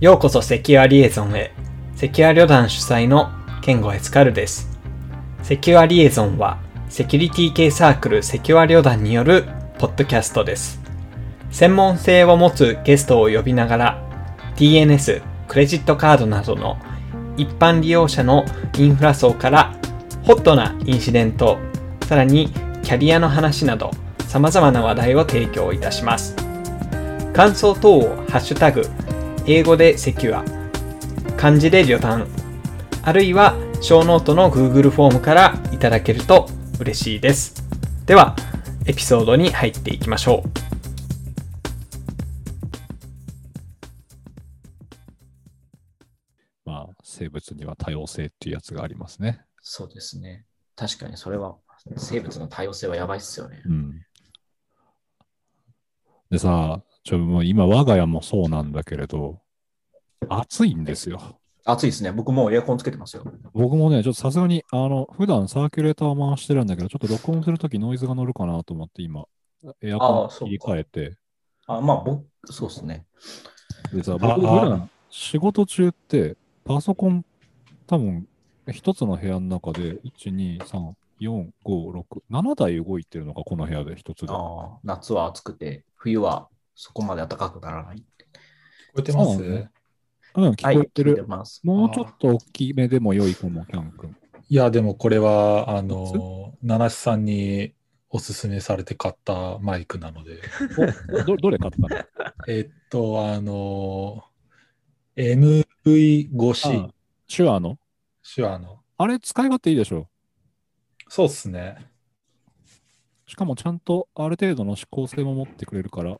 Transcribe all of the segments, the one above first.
ようこそセキュアリエゾンへ。セキュア旅団主催のケンゴエスカルです。セキュアリエゾンは、セキュリティ系サークルセキュア旅団によるポッドキャストです。専門性を持つゲストを呼びながら、DNS、クレジットカードなどの一般利用者のインフラ層からホットなインシデント、さらにキャリアの話など様々な話題を提供いたします。感想等をハッシュタグ、英語で secure、漢字で旅団、あるいは show note の Google フォームからいただけると嬉しいです。では、エピソードに入っていきましょう。まあ、生物には多様性っていうやつがありますね。そうですね。確かにそれは、生物の多様性はやばいっすよね。うん。でさ、ちょ、もう今我が家もそうなんだけれど、暑いんですよ。暑いですね。僕もうエアコンつけてますよ。僕もね、ちょっとさすがに、あの、普段サーキュレーターを回してるんだけど、ちょっと録音するときノイズが乗るかなと思って今、エアコン切り替えて、あ、まあ、僕、そうですね。でさ、あ僕普あ段仕事中って、パソコン、多分、一つの部屋の中で、1、2、3、4、5、6、7台動いてるのか、この部屋で一つで。ああ夏は暑くて、冬はそこまで暖かくならない。聞こえてます、ねうん、聞こえてる。聞います。もうちょっと大きめでも良いかも、キャン君。いや、でもこれは、あの、七七さんにおすすめされて買ったマイクなので、おどどれ買ったの？えっと、あの、MV5C あ手話の？手話の。あれ使い勝手いいでしょそうっすね。しかもちゃんとある程度の指向性も持ってくれるから。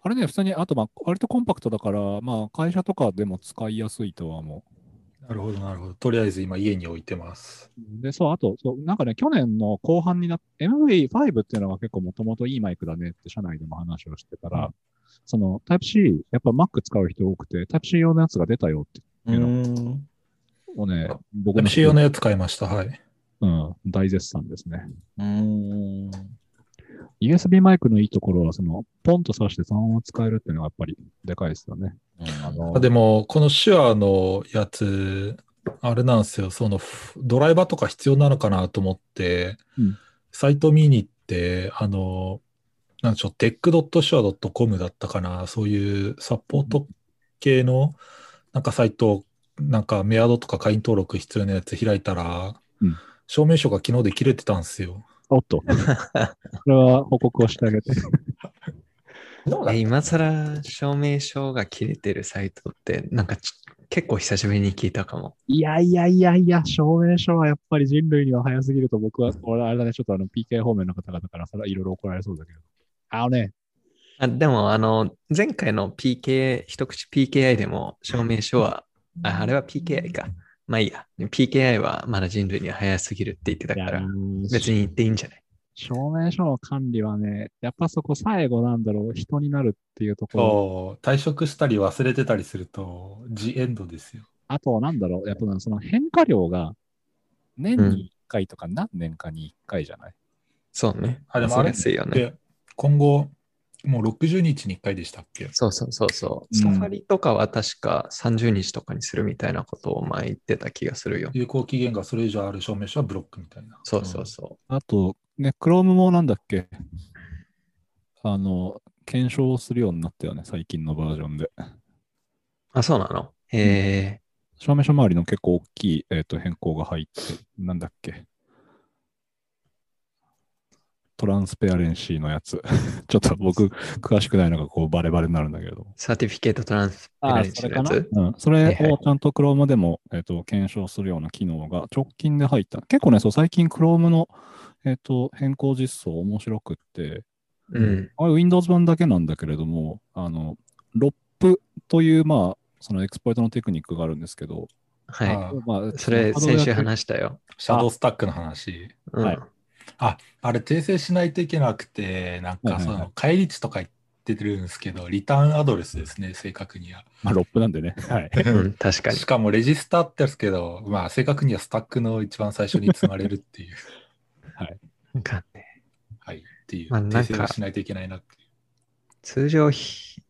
あれね、普通に、あとまあ、割とコンパクトだから、まあ、会社とかでも使いやすいとは思なるほど、なるほど。とりあえず今家に置いてます。う。で、そう、あと、そう、なんかね、去年の後半になって、MV5 っていうのが結構もともといいマイクだねって社内でも話をしてたら、その Type-C、やっぱ Mac 使う人多くて、Type-C 用のやつが出たよってうーん。をね、僕の MC 用のやつ買いました。はい。うん、大絶賛ですね。うーん。USB マイクのいいところは、その、ポンと挿してそのまま使えるっていうのがやっぱりでかいですよね。あのあでも、この手話のやつ、あれなんですよ。その、フドライバーとか必要なのかなと思って、うんサイト見に行って、あの、なんでしょう、tech.sure.com だったかな。そういうサポート系の、なんかサイト、なんかメアドとか会員登録必要なやつ開いたら、うん証明書が昨日で切れてたんですよ。おっと。これは報告をしてあげて。今更証明書が切れてるサイトって、なんかち結構久しぶりに聞いたかも。いやいやいやいや、証明書はやっぱり人類には早すぎると僕は、俺あれだね、ちょっとあの PK 方面の方々からそれはいろいろ怒られそうだけど。あのね、あでも、あの、前回の PK、一口 PKI でも証明書は、ああれは PKI か。まあいいや。PKI はまだ人類には早すぎるって言ってたから、ー別に言っていいんじゃない？証明書の管理はね、やっぱそこ最後なんだろう、人になるっていうところ。そう、退職したり忘れてたりすると、ジエンドですよ。あと、なんだろう、やっぱその変化量が年に1回とか何年かに1回じゃない、そうね。あでもあれ？そうですよね。で、今後、もう60日に1回でしたっけ？そうそうそうそう。うんサファリとかは確か30日とかにするみたいなことを前言ってた気がするよ。有効期限がそれ以上ある証明書はブロックみたいな。そうそうそあと、ね、Chrome もなんだっけ？あの、検証するようになったよね、最近のバージョンで。う。あ、そうなの？へえ。証明書周りの結構大きい、えー、と変更が入って、なんだっけ？ Transparency のやつ。ちょっと僕、詳しくないのがこうバレバレになるんだけど。 Certificate Transparency のやつうん、それをちゃんと Chrome でも、えー、と検証するような機能が直近で入った。結構ね、そう最近 Chrome の、えー、と変更実装面白くって、うん。あれ Windows 版だけなんだけれども、あの、ロップという、まあ、そのエクスポイトのテクニックがあるんですけど、はあまあ、い。それ、先週話したよ。シャドウスタックの話。うん。はいあ、あれ訂正しないといけなくて、なんかはいはいはいその返り値とか言ってるんですけど、リターンアドレスですね、正確には。まあ、ロップなんでね。はい。うん、確かにし。かもレジスタってやつけど、まあ正確にはスタックの一番最初に積まれるっていう、なんかね、はい、っていう、まあ訂正をしないといけないなっていう。通常ひ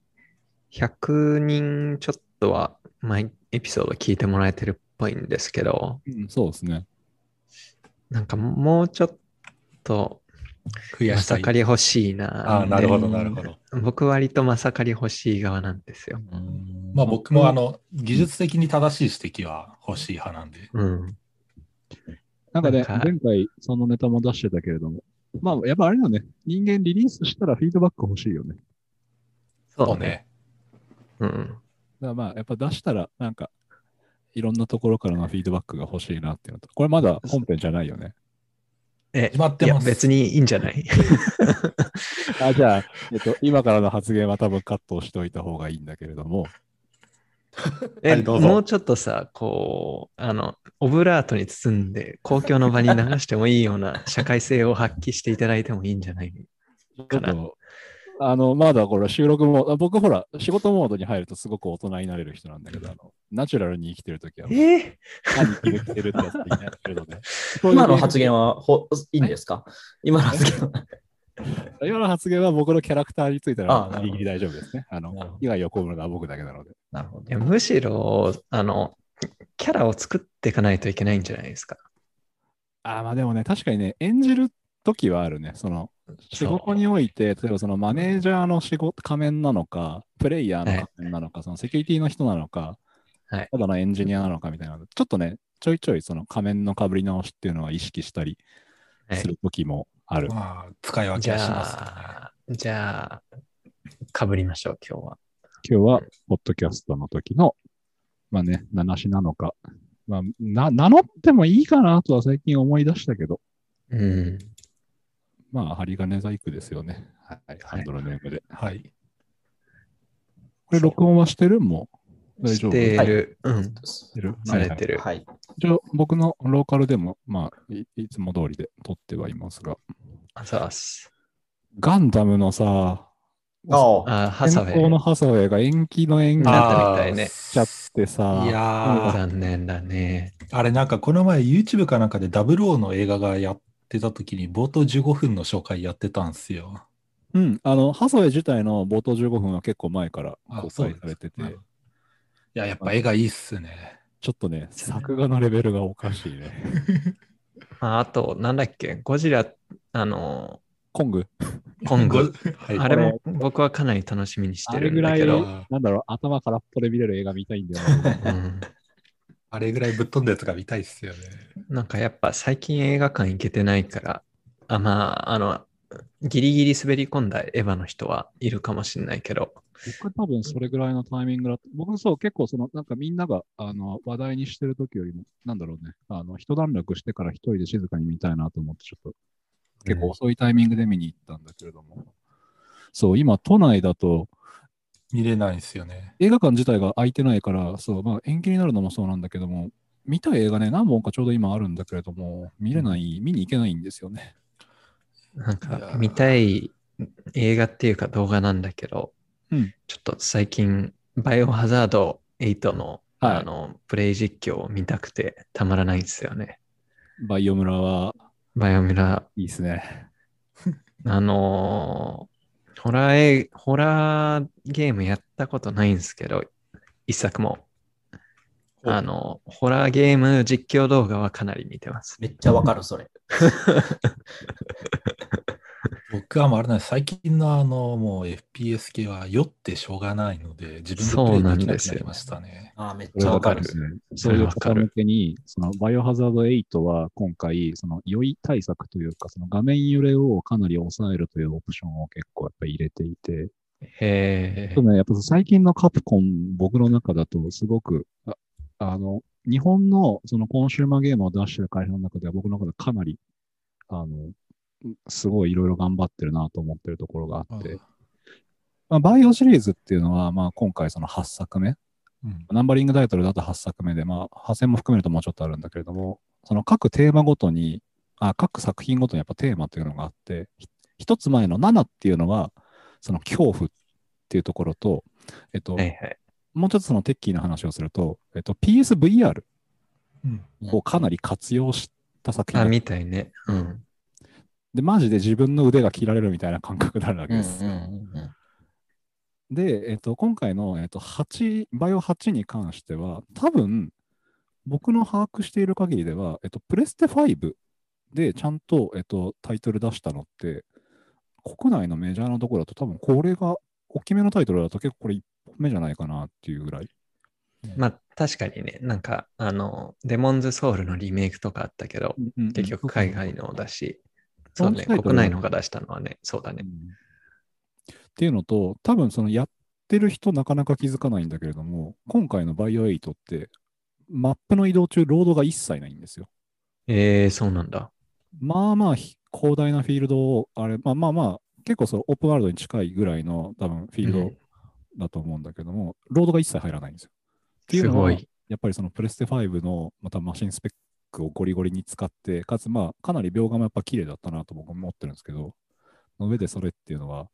100人ちょっとは毎エピソード聞いてもらえてるっぽいんですけど、うん、そうですね。なんかもうちょっと、ま増やしたい。さかり欲しいな。ああ、なるほど、うんなるほど。僕割とまさかり欲しい側なんですよ。まあ僕もあの、技術的に正しい指摘は欲しい派なんで。うん。なんかね、なんか前回そのネタも出してたけれども、まあ、やっぱあれだね、人間リリースしたらフィードバック欲しいよね。そうね。。うん。だからまあ、やっぱ出したら、なんか、いろんなところからのフィードバックが欲しいなっていうのと、これまだ本編じゃないよね。え、決まってます。別にいいんじゃない？あ、じゃあ、えっと、今からの発言は多分カットをしておいた方がいいんだけれども、え、はいどうぞ。もうちょっとさ、こう、あの、オブラートに包んで公共の場に流してもいいような社会性を発揮していただいてもいいんじゃないちょかな。っと、あの、まだこれ収録も、あ僕ほら、仕事モードに入るとすごく大人になれる人なんだけど、あの、ナチュラルに生きてるときは、え何決めてるってやつで いないけれどね。今の発言はほいいんですか？今の発言は。今の発言は僕のキャラクターについてはギリギリ大丈夫ですね。あのなるほど、被害を被るのは僕だけなので。なるほどいや。むしろ、あの、キャラを作っていかないといけないんじゃないですか。ああ、まあでもね、確かにね、演じる時はあるね。その、仕事において、例えばそのマネージャーの仕事、仮面なのか、プレイヤーの仮面なのか、そのセキュリティの人なのか、はいただのエンジニアなのかみたいな、ちょっとね、ちょいちょいその仮面の被り直しっていうのは意識したりはいする時もある。まあ、使い分じけはしますよね。じゃあ、かぶりましょう、今日は。今日は、ポッドキャストの時の、まあね、名なしなのか、まあ、な、名乗ってもいいかなとは最近思い出したけど、うん。まあ、針金細工ですよね。はい、ハンドルネームで。はい。これ、録音はしてる？もう大し丈夫？てる。うん。してる？されてる。はい。一応、僕のローカルでも、まあい、いつも通りで撮ってはいますが、あざっす。ガンダムのさ、ああ、ハの。ハサウェイが延期の延期にななっったみたいねちゃってさ、いやー、残念だね。あれなんかこの前 YouTube かなんかで00の映画がやってた時に冒頭15分の紹介やってたんですよ。うん、あの、ハサウェイ自体の冒頭15分は結構前から公開されてて、いや、やっぱ絵がいいっすね。ちょっとね、作画のレベルがおかしいね。ああと、なんだっけ、ゴジラ、あの、コング、コング。はい、あれも僕はかなり楽しみにしてるあれぐらいんだけど。、なんだろう、頭空っぽで見れる映画見たいんだよな。うんあれぐらいぶっ飛んだやつが見たいっすよね。なんかやっぱ最近映画館行けてないから、あまあ、あの、ギリギリ滑り込んだエヴァの人はいるかもしれないけど、僕多分それぐらいのタイミングだった。僕そう、結構その、なんかみんながあの話題にしてる時よりも、なんだろうね、あの、一段落してから一人で静かに見たいなと思って、ちょっと結構遅いタイミングで見に行ったんだけれども、そう、今都内だと見れないんですよね。映画館自体が空いてないから、そう、まあ延期になるのもそうなんだけども、見たい映画ね、何本かちょうど今あるんだけれども、見れない、見に行けないんですよね。なんか見たい映画っていうか動画なんだけど、うんちょっと最近、バイオハザード8の,、はいあのプレイ実況を見たくてたまらないんですよね。バイオ村はバイオミラいいですね。あのーホラー映、ホラーゲームやったことないんですけど、一作も。あの、ホラーゲーム実況動画はかなり見てます。めっちゃわかる、それ。僕はもうあれなんです最近のあの、もう FPS 系は酔ってしょうがないので、自分でプレイできなくなりましたね。あーめっちゃわかる。かるですね。そういう方向けに、そのバイオハザード8は今回、その酔い対策というか、その画面揺れをかなり抑えるというオプションを結構やっぱり入れていて、へちょっとね、やっぱ最近のカプコン、僕の中だとすごく、ああの、日本のそのコンシューマーゲームを出してる会社の中では僕の中でかなり、あの、すごいいろいろ頑張ってるなと思ってるところがあって、まあ、バイオシリーズっていうのは、まあ今回その8作目、うんナンバリングタイトルだと8作目で、まあ、派生も含めるともうちょっとあるんだけれども、その各テーマごとに、あ各作品ごとにやっぱテーマというのがあって、ひ一つ前の7っていうのは、その恐怖っていうところと、えっと、はいはい。もうちょっとそのテッキーな話をすると、えっと、PSVR うんをかなり活用した作品あ、だみたいね。うん。で、マジで自分の腕が切られるみたいな感覚になるわけうんうんですで、えっと、今回の、えっと、8、バイオ8に関しては、多分、僕の把握している限りでは、えっと、プレステ5でちゃんと、えっと、タイトル出したのって、国内のメジャーなところだと多分これが、大きめのタイトルだと結構これ1本目じゃないかなっていうぐらい。まあ確かにね、なんかあの、デモンズソウルのリメイクとかあったけど、結局海外のだし、そうね、国内のが出したのはね、そうだね。っていうのと、多分そのやってる人なかなか気づかないんだけれども、今回のバイオ8って、マップの移動中、ロードが一切ないんですよ。えー、そうなんだ。まあまあひ広大なフィールドを、あれ、まあまあまあ、結構そうオープンワールドに近いぐらいの多分フィールドうんだと思うんだけども、ロードが一切入らないんですよ。っていうのは、すごい。やっぱりそのプレステ5のまたマシンスペックをゴリゴリに使って、かつまあかなり描画もやっぱ綺麗だったなと僕も思ってるんですけど、の上でそれっていうのは、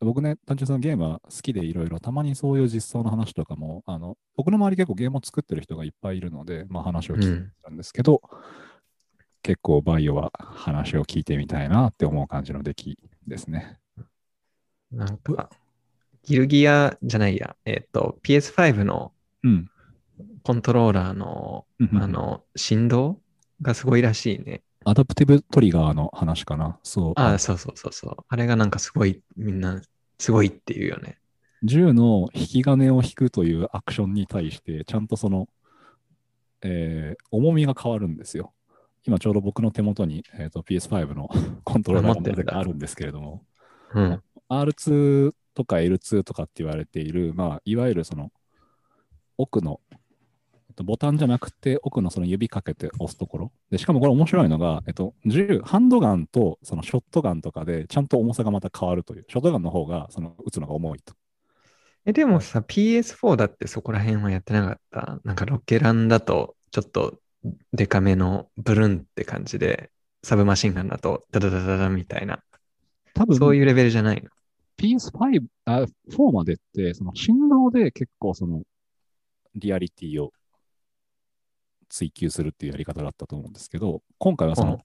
僕ね、単純にそのゲームは好きでいろいろ、たまにそういう実装の話とかも、あの僕の周り結構ゲームを作ってる人がいっぱいいるので、まあ話を聞いてたんですけど、結構バイオは話を聞いてみたいなって思う感じの出来ですね。なんか、ギルギアじゃないや、えっ、と、PS5 のうん。コントローラーの、あの、振動がすごいらしいね。アダプティブトリガーの話かな。そう。ああ、そうそうそうそう。あれがなんかすごい、みんな、すごいっていうよね。銃の引き金を引くというアクションに対して、ちゃんとその、えー重みが変わるんですよ。今ちょうど僕の手元に、えーと PS5 の コントローラーがあるんですけれども、うん。R2 とか L2 とかって言われている、まあ、いわゆるその奥のえっとボタンじゃなくて奥のその指かけて押すところ。でしかもこれ面白いのが、えっと、銃、ハンドガンとそのショットガンとかでちゃんと重さがまた変わるという。ショットガンの方がその撃つのが重いと。え、でもさ、PS4 だってそこら辺はやってなかった？なんかロケランだと、ちょっとデカめのブルンって感じで、サブマシンガンだとダダダダダみたいな。多分そういうレベルじゃないの？PS5、あ、4までって、その振動で結構そのリアリティを追求するっていうやり方だったと思うんですけど、今回はその、うん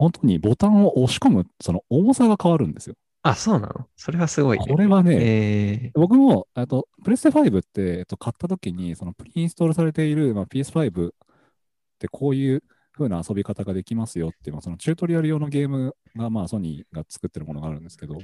本当にボタンを押し込む、その重さが変わるんですよ。あ、そうなの？それはすごいね。これはね、え僕も、あと、プレステ5って、えっと、買った時に、そのプリインストールされている、まあ、PS5 ってこういう風な遊び方ができますよっていう、まあそのチュートリアル用のゲームが、まあ、ソニーが作ってるものがあるんですけど、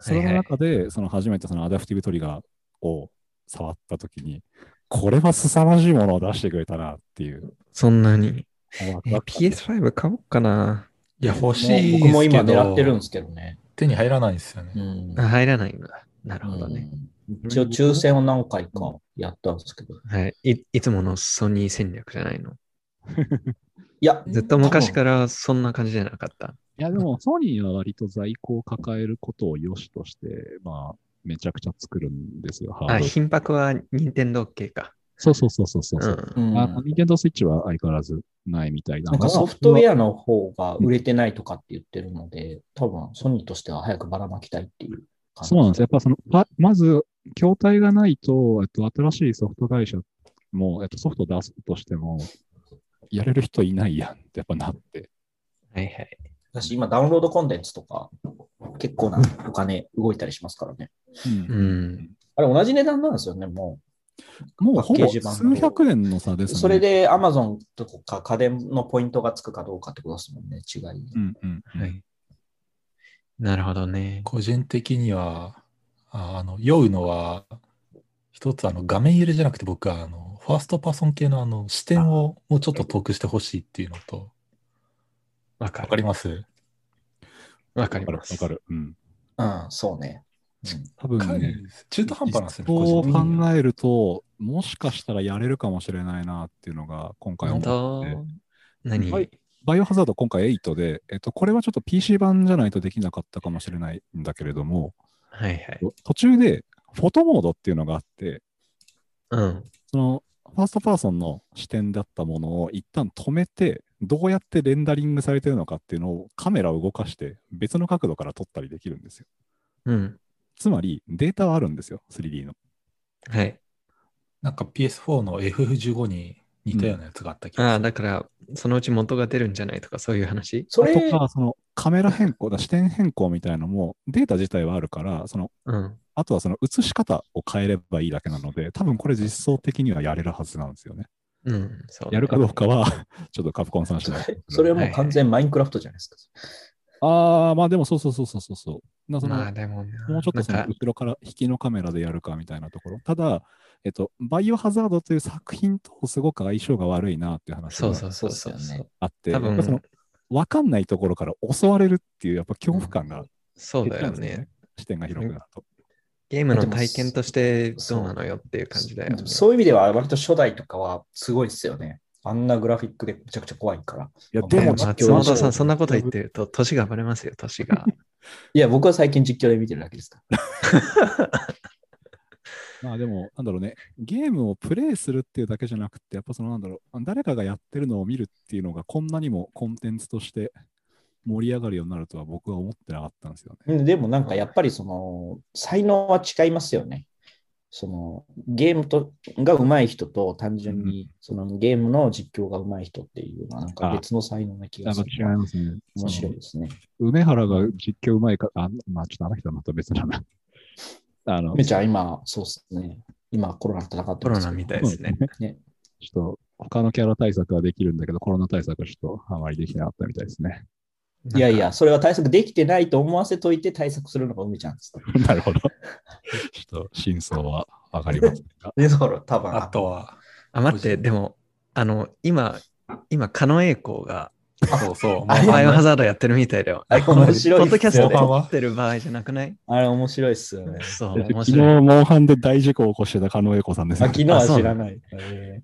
それの中で、その初めてそのアダプティブトリガーを触った時に、これは凄まじいものを出してくれたなっていう。ー、そんなに。えワクワク感 PS5 買おうかな。いや、欲しいですけど。僕も今狙ってるんですけどね。手に入らないんですよね。うんあ入らないんだ。なるほどね。うん一応抽選を何回かやったんですけど。はい。いいつものソニー戦略じゃないの？いや、ずっと昔からそんな感じじゃなかった。いや、でも、ソニーは割と在庫を抱えることを良しとして、まあ、めちゃくちゃ作るんですよ。ハードあ、ル頻迫は任天堂系か。そうそうそうそうそうう。ん。うんあの、ニンテンドースイッチは相変わらずないみたいななんかソフトウェアアの方が売れてないとかって言ってるので、多分ソニーとしては早くばらまきたいっていう感じ。そうなんです。やっぱその、ままず、筐体がないと、えっと、新しいソフト会社も、えっと、ソフト出すとしても、やれる人いないやんってやっぱなって。はいはい。私今ダウンロードコンテンツとか結構なお金動いたりしますからね。うん。あれ同じ値段なんですよね、ももうほぼ数百円の差でう。すね。それ、で Amazon とか家電のポイントがつくかどうかってことですもんね、違い。うんうんうん。はい。なるほどね。個人的には、ああの、酔うのは、一つあの画面入れじゃなくて僕はあの、ファーストパーソン系のあの視点をもうちょっと遠くしてほしいっていうのと、わかわかる。ります？わかります。わかる。うん。うん、そうね。うん多分ね、中途半端なんですよね、そう個人的には考えると、もしかしたらやれるかもしれないなっていうのが今回本思って当？何、はいバイオハザード今回8で、えっと、これはちょっと PC 版じゃないとできなかったかもしれないんだけれども、はいはい。途中でフォトモードっていうのがあって、うん。そのファーストパーソンの視点だったものを一旦止めて、どうやってレンダリングされてるのかっていうのをカメラを動かして別の角度から撮ったりできるんですよ。うん。つまりデータはあるんですよ、3D の。はい。なんか PS4 の FF15 に似たようなやつがあった気ああ、がする。だから、そのうち元が出るんじゃないとか、そういう話？それ、あとか、そのカメラ変更だ、視点変更みたいなのも、データ自体はあるから、その、うん。あとはその映し方を変えればいいだけなので、多分これ実装的にはやれるはずなんですよね。うん。そう。やるかどうかは、ちょっとカプコンさん次第。それはもう完全マインクラフトじゃないですか。ああ、まあでもそうそうそうそうそうそう。なそのまあでもな、もうちょっとその後ろから引きのカメラでやるかみたいなところ。ただ、えっと、バイオハザードという作品とすごく相性が悪いなっていう話がそうそうそうそうそうあって、多分その分かんないところから襲われるっていうやっぱ恐怖感がそうんですだよね。視点が広くなると。ゲームの体験としてどうなのよっていう感じだよね。そういう意味では割と初代とかはすごいですよね。あんなグラフィックでめちゃくちゃ怖いから。いや、でもでも、松本さん、そんなこと言ってると、年がバレますよ、年が。いや、僕は最近実況で見てるだけですから。まあでも、なんだろうね、ゲームをプレイするっていうだけじゃなくて、やっぱそのなんだろう、誰かがやってるのを見るっていうのがこんなにもコンテンツとして盛り上がるようになるとは僕は思ってなかったんですよね。うんでもなんかやっぱりその才能は違いますよね。そのゲームとが上手い人と単純にそのゲームの実況が上手い人っていうのはなんか別の才能な気がする。違いますね。面白いですね。梅原が実況うまいか、あ、まあちょっとあの人はまた別だな。あの、めちゃん今、そうですね。今コロナと戦ってコロますけどナみたいですね。ね。ちょっと他のキャラ対策はできるんだけど、コロナ対策はちょっとあまりできなかったみたいですね。いやいや、それは対策できてないと思わせといて対策するのが梅ちゃんです。なるほど。ちょっと真相はわかりませんが。で、だから多分。あとは、あ、待って、でも、あの、今、今、狩野英孝が、そうそう。バイオハザードやってるみたいだよ。あれ面白いポッドキャストでモンハンは撮ってる場合じゃなくない？あれ面白いっすよね。そう、昨日、面白い。モンハンで大事故を起こしてた狩野英孝さんですあね。昨日は知らない。え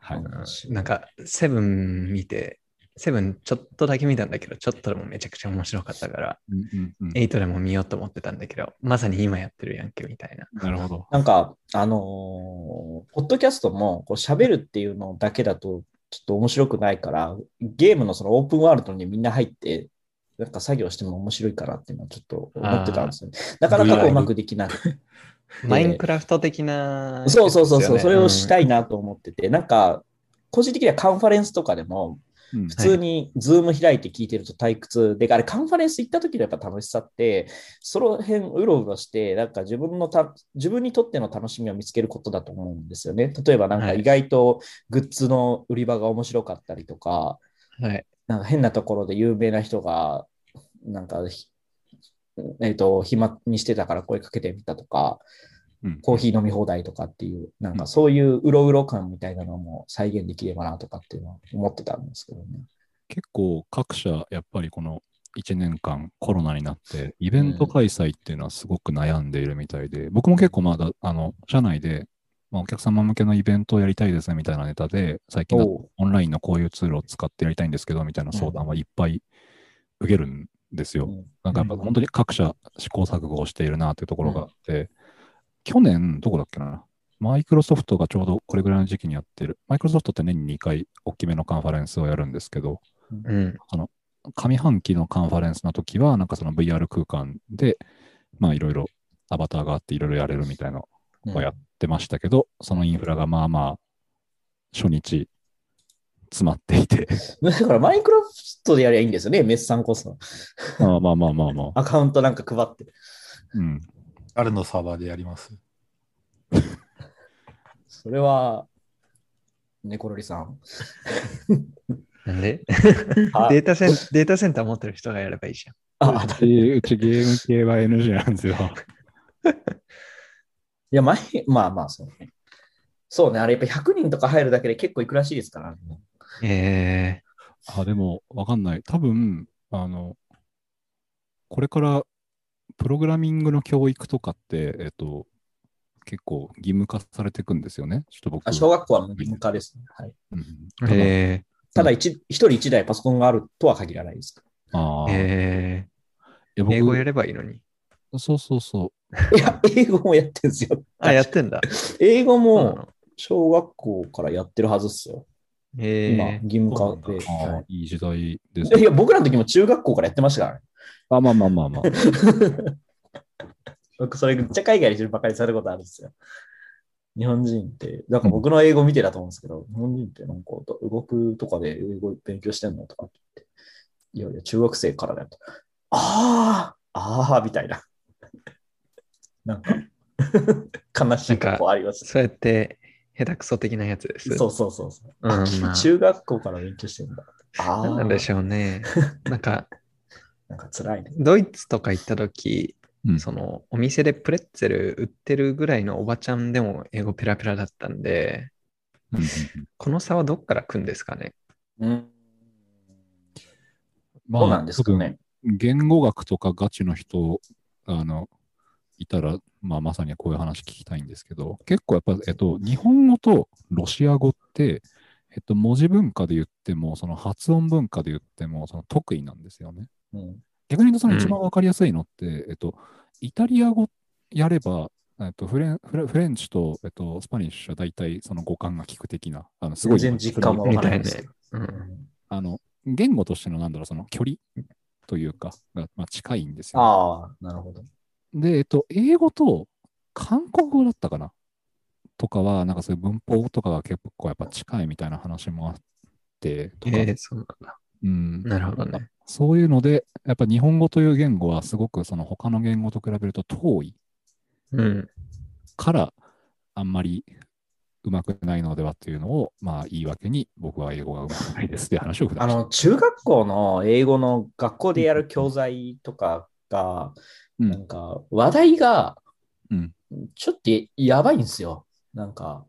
はい。ーなんか、セブン見て、セブンちょっとだけ見たんだけど、ちょっとでもめちゃくちゃ面白かったから、うんうんうんエイトでも見ようと思ってたんだけど、まさに今やってるやんけみたいな。なるほど。なんか、あのーポッドキャストもこう喋るっていうのだけだとちょっと面白くないから、ゲームのそのオープンワールドにみんな入って、なんか作業しても面白いかなっていうのはちょっと思ってたんですよね。なかなかこううまくできない。マインクラフト的な、そうそうそうそう、それをしたい。いなと思ってて、なんか、個人的にはカンファレンスとかでも、うん普通にズーム開いて聞いてると退屈で、あれカンファレンス行った時のやっぱ楽しさって、その辺うろうろして、なんか自分のた、自分にとっての楽しみを見つけることだと思うんですよね。例えばなんかはい意外とグッズの売り場が面白かったりとか、はい。なんか変なところで有名な人が、なんかひ、えっ、と、暇にしてたから声かけてみたとか、うんコーヒー飲み放題とかっていう、なんかそういううろうろ感みたいなのも再現できればなとかっていうのは思ってたんですけどね。結構各社、やっぱりこの1年間コロナになって、イベント開催っていうのはすごく悩んでいるみたいで、僕も結構まだ、あの、社内で、まあ、お客様向けのイベントをやりたいですねみたいなネタで、最近オンラインのこういうツールを使ってやりたいんですけど、みたいな相談はいっぱい受けるんですよ。うん。なんかやっぱ本当に各社試行錯誤をしているなというところがあって、去年、どこだっけな、マイクロソフトがちょうどこれぐらいの時期にやってる、マイクロソフトって年に2回大きめのカンファレンスをやるんですけど、うん。上半期のカンファレンスの時は、なんかその VR 空間で、まあいろいろアバターがあっていろいろやれるみたいなのをやってましたけど、そのインフラがまあまあ、初日詰まっていて、だからマインクラフトでやりゃいいんですよね、メッサンこそ。ま あまあまあまあまあ、アカウントなんか配って。うん。あるのサーバーでやります。それは、ネコロリさん。なんで？あデータセンデータセンター持ってる人がやればいいじゃん。あうちうちゲーム系は NG なんですよ。いや、前、まあまあ、そうね。そうね、あれやっぱ100人とか入るだけで結構いくらしいですからね。えあ、でも、わかんない。多分、あの、これから、プログラミングの教育とかって、えっと、結構義務化されていくんですよね？ちょっと僕。あ小学校は義務化ですね。はい、うんただ一、一人一台パソコンがあるとは限らないです。あえー、英語や僕、ればいいのに。そうそうそう。いや、英語もやってるんですよ。あ、やってんだ。英語もの小学校からやってるはずっすよ。今、えー、義務化で。ああはいいい時代ですいや、僕らの時も中学校からやってましたからね。あ、まあまあまあまあ。僕、それめっちゃ海外でばかりされることあるんですよ。日本人って、なんか僕の英語見てたと思うんですけど、日本人ってなんか動くとかで英語勉強してんのとかって。いやいや、中学生からだよと。ああ、ああ、みたいな。なんか、悲しいとこあります。そうやって、下手くそ的なやつです。そうそうそうそう。うんまあ中学校から勉強してるんだ。ああ、なんでしょうね。なんか、なんか辛いね。ドイツとか行った時、うんそのお店でプレッツェル売ってるぐらいのおばちゃんでも英語ペラペラだったんで、この差はどっから来るんですかね？うん。まどうなんですかね。言語学とかガチの人、あの、いたら、まあ、まさにこういう話聞きたいんですけど、結構やっぱ、えっと、日本語とロシア語って、えっと、文字文化で言っても、その発音文化で言っても、その得意なんですよね。うん。逆に言うと、その一番わかりやすいのって、えっと、イタリア語やれば、えっと、フレンフレフレンチと、えっと、スパニッシュは大体その語感が効く的な、あのすごい全然実感もわからない。ですうん。あの、言語としてのなんだろう、その距離というか、が、まあ、近いんですよ。ああ、なるほど。で、えっと、英語と韓国語だったかな？とかは、なんかそういう文法とかが結構やっぱ近いみたいな話もあって、とか、えー、そうなんだ。うん、なるほどね。そういうので、やっぱ日本語という言語はすごくその他の言語と比べると遠いうん。から、あんまりうまくないのではっていうのを、まあ言い訳に僕は英語がうまくないですって話をあの、中学校の英語の学校でやる教材とかが、うん。なんか話題がうん、ちょっとやばいんですよ。なんか、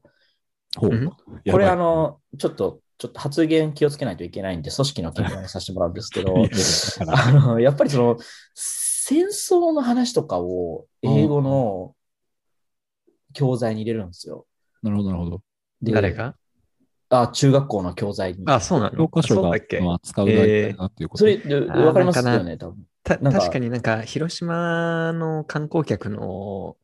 ほう。うん？これあの、ちょっと、ちょっと発言気をつけないといけないんで、組織の見解をさせてもらうんですけど あの、やっぱりその、戦争の話とかを英語の教材に入れるんですよ。なるほど、なるほど。で誰が？あ、中学校の教材に。あ、そうなの？教科書がそうだっけ？まあ扱う題材だっていうこと。それ、わかりますよね、多分。確かになんか広島の観光客の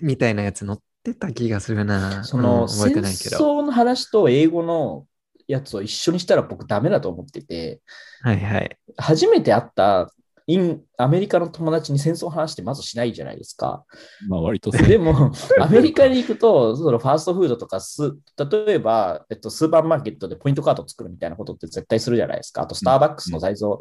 みたいなやつ乗ってた気がするな。その、うん覚え戦てないけど。争の話と英語のやつを一緒にしたら僕ダメだと思ってて、はいはい。初めて会ったインアメリカの友達に戦争の話ってまずしないじゃないですか。まあ割とでも、アメリカに行くと、そのファーストフードとかス、例えば、えっと、スーパーマーケットでポイントカード作るみたいなことって絶対するじゃないですか。あと、スターバックスの材像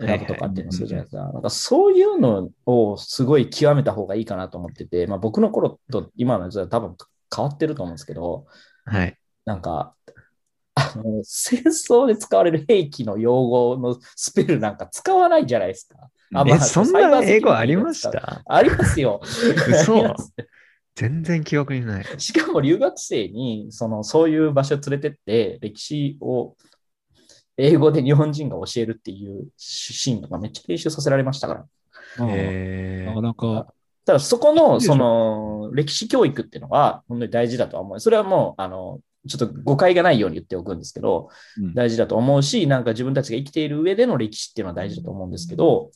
選ぶとかっていうのをするじゃないですか。なんかそういうのをすごい極めた方がいいかなと思ってて、まあ、僕の頃と今のやつは多分変わってると思うんですけど、はい。なんか、あの戦争で使われる兵器の用語のスペルなんか使わないじゃないですか。あえ、そんな英語ありました？ありますよ。嘘あります全然記憶にない。しかも留学生にそのそういう場所連れてって歴史を英語で日本人が教えるっていうシーンとかめっちゃ練習させられましたから。まあえなかなか、ただそこのその歴史教育っていうのは本当に大事だとは思う。それはもうあのちょっと誤解がないように言っておくんですけど、うん大事だと思うし、なんか自分たちが生きている上での歴史っていうのは大事だと思うんですけど、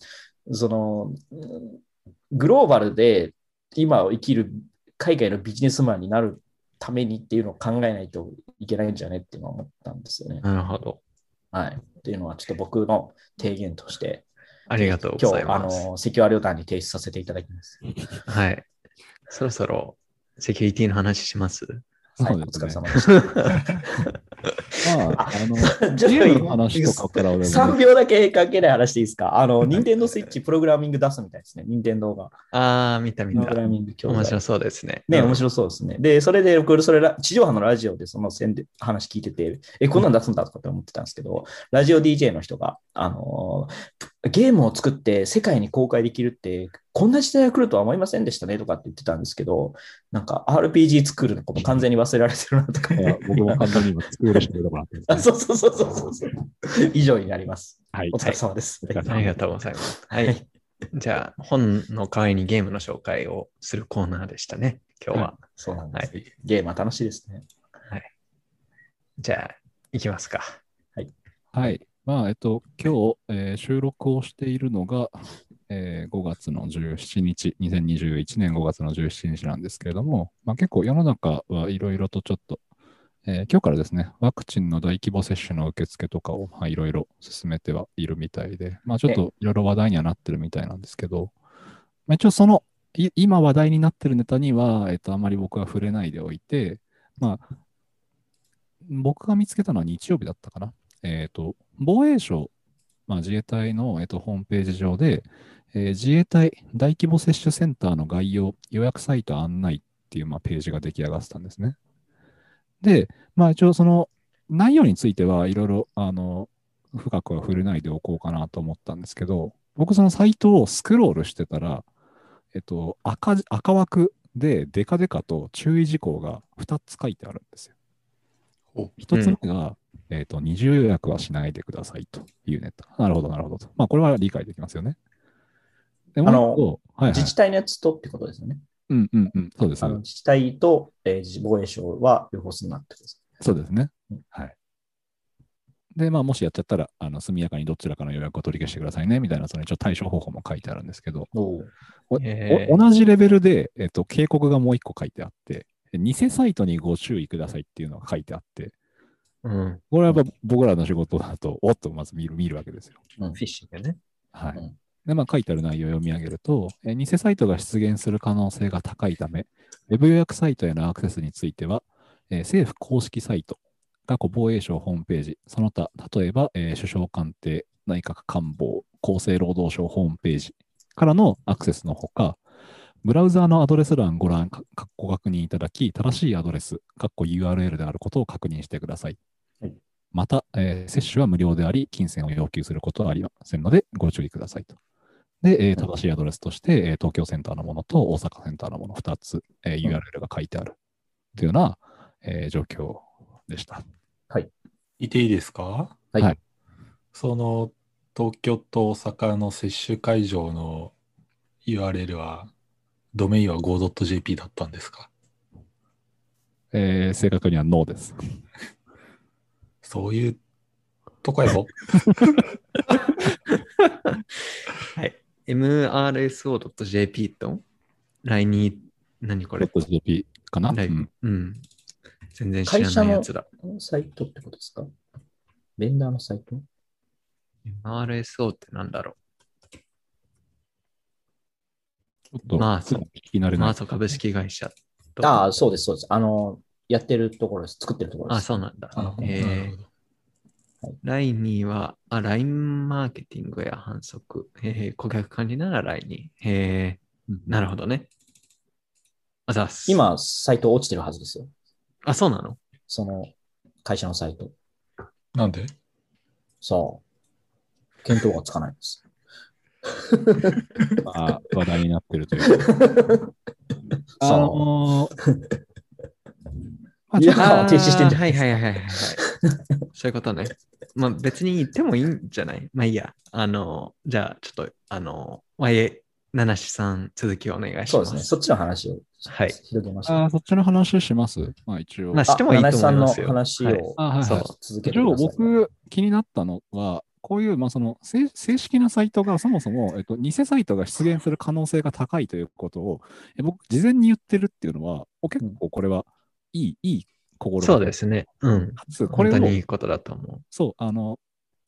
その、うんグローバルで今を生きる海外のビジネスマンになるためにっていうのを考えないといけないんじゃねっていうのは思ったんですよね。なるほど。はい。っていうのはちょっと僕の提言として、ありがとうご今日、あざいます。の、セキュア旅団に提出させていただきます。はい。そろそろセキュリティの話します？はい、お疲れ様でした。まあ、あの、ゲームのと話とかから俺も3秒だけ関係ない話でいいですか？あの、ニンテンドースイッチプログラミング出すみたいですね。ニンテンドーが。あー、見た見たプログ。ラミング教材面白そうですね。ね、うん面白そうですね。で、それで、僕、それら、地上波のラジオでその宣伝話聞いてて、え、こんなん出すんだとかって思ってたんですけど、ラジオ DJ の人が、あのーゲームを作って世界に公開できるって、こんな時代が来るとは思いませんでしたねとかって言ってたんですけど、なんか RPG 作るのこと完全に忘れられてるなとか、いや僕も簡単に今作ろうしてるところなんですけあどそうそうそうそうそう。以上になります。はいお。疲れ様です。はいありがとうございます。はい。じゃあ、本の代わりにゲームの紹介をするコーナーでしたね、今日は。そうなんです。はゲームは楽しいですね。じゃあ、いきますか。はい。まあ、えっと、今日、えー収録をしているのが、えー5月の17日、2021年5月の17日なんですけれども、まあ、結構世の中はいろいろとちょっと、えー今日からですね、ワクチンの大規模接種の受付とかをまあいろいろ進めてはいるみたいで、まあ、ちょっといろいろ話題にはなってるみたいなんですけど、まあ、一応その、い今話題になってるネタには、えっと、あまり僕は触れないでおいて、まあ、僕が見つけたのは日曜日だったかな。えっ、と、防衛省まあ、自衛隊の、えっと、ホームページ上で、えー自衛隊大規模接種センターの概要、予約サイト案内っていう、まあ、ページが出来上がってたんですね。で、まあ一応その内容についてはいろいろ、あの、深くは触れないでおこうかなと思ったんですけど、僕そのサイトをスクロールしてたら、えっと、赤字赤枠でデカデカと注意事項が2つ書いてあるんですよ。お1つ目が、えっと、二重予約はしないでくださいというネタ。なるほど、なるほどと。まあ、これは理解できますよね。で、もう一個、はい、はい自。治体のやつとってことですよね。うんうんうん。そうです。あの自治体と、えー防衛省は両方するなってことです。そうですねうん。はい。で、まあ、もしやっちゃったら、あの速やかにどちらかの予約を取り消してくださいね、みたいな、その一応対処方法も書いてあるんですけど、おうおへーお同じレベルで、えっと、警告がもう一個書いてあって、偽サイトにご注意くださいっていうのが書いてあって、うん。これはやっぱ僕らの仕事だと、おっとまず見る見るわけですよ。うんフィッシングね。はい。うんで、まあ、書いてある内容を読み上げると、えー偽サイトが出現する可能性が高いため、ウェブ予約サイトへのアクセスについては、えー政府公式サイト、過去防衛省ホームページ、その他、例えば、えー首相官邸、内閣官房、厚生労働省ホームページからのアクセスのほか、ブラウザーのアドレス欄ご覧、ご確認いただき、正しいアドレス、URL であることを確認してください。はいまた、えー接種は無料であり、金銭を要求することはありませんので、ご注意くださいと。で、えー正しいアドレスとして、えー東京センターのものと大阪センターのもの2つ、えー URL が書いてあるというような、えー状況でした。いていいですか？はい。はいその東京と大阪の接種会場の URL は、ドメインは go.jp だったんですか？えー正確にはノーです。そういうとこやぞ。はい。mrso.jp と LINE に、何これ .jp かな、うんうん。全然知らないやつだ。サイトってことですか？ベンダーのサイト？RSO ってなんだろちょっと、まあそう聞き慣う。れない。マーソ株式会社と。ああ、そうです、そうです。あの、やってるところです。作ってるところです。あ、そうなんだ。あえーなるほど LINE には、あ、LINE マーケティングや反則。えー、顧客管理なら LINE に。えうんー、なるほどね。あざっす。、今、サイト落ちてるはずですよ。あ、そうなの？その会社のサイト。なんで？さあ、見当がつかないんです。ま あ、話題になってるという。あさあ、のーまあ停止してんじゃなはいはいはいはいはい。そういうことね。まあ別に言ってもいいんじゃない？まあいいや。あの、じゃあちょっと、あの、YA 七志さん続きをお願いします。そうですね。そっちの話をはい広げました。あーそっちの話します？まあ一応。まあしてもいいと思いますよ。あ七七さんの話をあはい続けてください。僕気になったのは、こういう、まあ、その正正式なサイトがそもそも、えっと、偽サイトが出現する可能性が高いということを、え僕、事前に言ってるっていうのは、お結構これはいい、いい心そうですね。うん。これを本当、にいいことだと思そう、あの、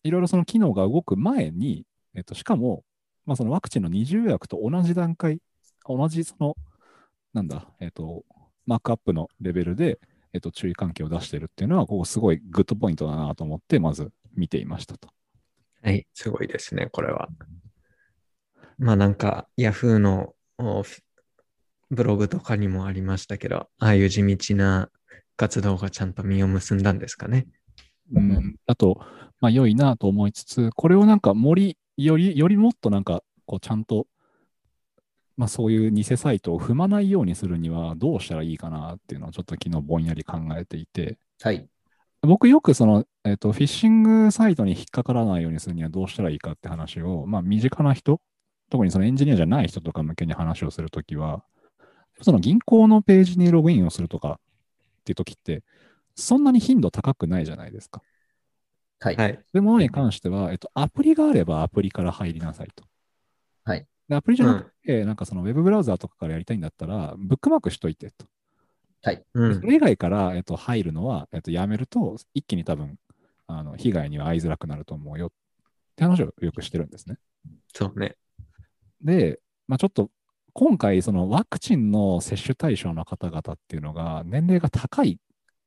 いろいろその機能が動く前に、えっと、しかも、まあ、そのワクチンの二重予約と同じ段階、同じその、なんだ、えっと、マークアップのレベルで、えっと、注意喚起を出してるっていうのは、ここすごいグッドポイントだなと思って、まず見ていましたと。う。はい。すごいですね、これは。まあなんか、Yahoo のブログとかにもありましたけど、ああいう地道な活動がちゃんと実を結んだんですかね。うん、あと、まあ、良いなと思いつつ、これをなんか森、より、よりもっとなんか、こう、ちゃんと、まあ、そういう偽サイトを踏まないようにするにはどうしたらいいかなっていうのをちょっと昨日ぼんやり考えていて、はい。僕よくその、えっ、と、フィッシングサイトに引っかからないようにするにはどうしたらいいかって話を、まあ、身近な人、特にそのエンジニアじゃない人とか向けに話をするときは、その銀行のページにログインをするとかっていうときって、そんなに頻度高くないじゃないですか。はい。はい。そういうものに関しては、えっと、アプリがあればアプリから入りなさいと。はい。でアプリじゃなくて、なんかそのウェブブラウザーとかからやりたいんだったら、ブックマークしといてと。うんそ。れ以外から、えっと、入るのは、えっと、やめると、一気に多分、あの、被害には遭いづらくなると思うよって話をよくしてるんですね。そうね。で、まあ、ちょっと、今回、そのワクチンの接種対象の方々っていうのが、年齢が高い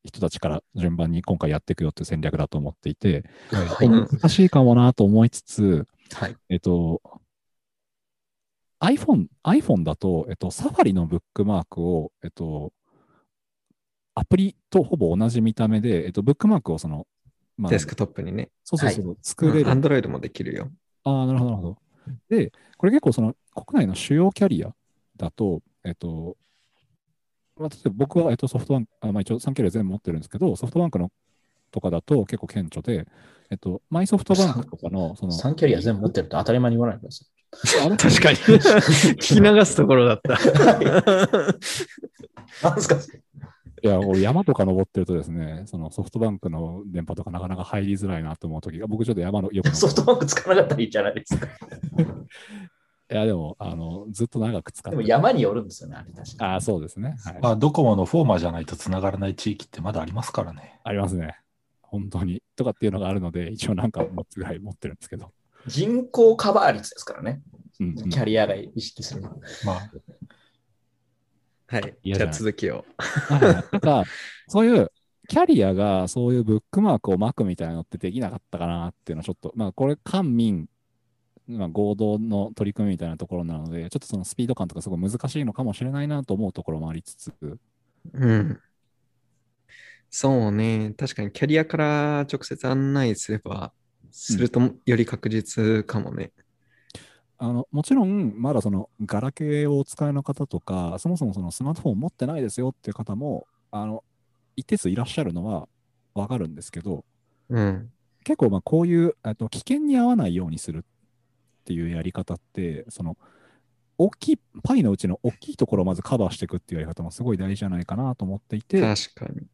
人たちから順番に今回やっていくよっていう戦略だと思っていて、はい。うん難しいかもなと思いつつ、はい。えっと、iPhone、iPhone だと、えっと、サファリのブックマークを、えっと、アプリとほぼ同じ見た目で、えっと、ブックマークをその、まデスクトップにね。そうそうそう、作れる。アンドロイドもできるよ。ああ、なるほど、なるほど。で、これ結構その国内の主要キャリアだと、えっと、まあ、例えば僕は、えっと、ソフトバンク、あまあ、一応3キャリア全部持ってるんですけど、ソフトバンクのとかだと結構顕著で、えっと、マイソフトバンクとかの、その、3キャリア全部持ってると当たり前に言わないでください。確かに。聞き流すところだった。なんですかいや、俺山とか登ってるとですね、そのソフトバンクの電波とかなかなか入りづらいなと思うときが、僕ちょっと山のよく登ソフトバンク使わなかったらいいじゃないですか。いや、でも、あの、ずっと長く使ってでも山によるんですよね、あれ確かに。ああ、そうですね。はい。まあ、ドコモのフォーマーじゃないと繋がらない地域ってまだありますからね。ありますね。本当に。とかっていうのがあるので、一応なんか持つぐらい持ってるんですけど。人口カバー率ですからね。うんうんキャリアが意識するのは。まあ、はい。嫌じゃあ続きを。なんか、そういう、キャリアがそういうブックマークを巻くみたいなのってできなかったかなっていうのはちょっと、まあこれ官民、まあ、合同の取り組みみたいなところなので、ちょっとそのスピード感とかすごい難しいのかもしれないなと思うところもありつつ、うん。そうね。確かにキャリアから直接案内すれば、するとより確実かもね。あのもちろん、まだそのガラケーをお使いの方とか、そもそもそのスマートフォン持ってないですよっていう方も、あの一定数いらっしゃるのはわかるんですけど、うん。結構まあこういうあと危険に合わないようにするっていうやり方って、その大きい、パイのうちの大きいところをまずカバーしていくっていうやり方もすごい大事じゃないかなと思っていて、確かに。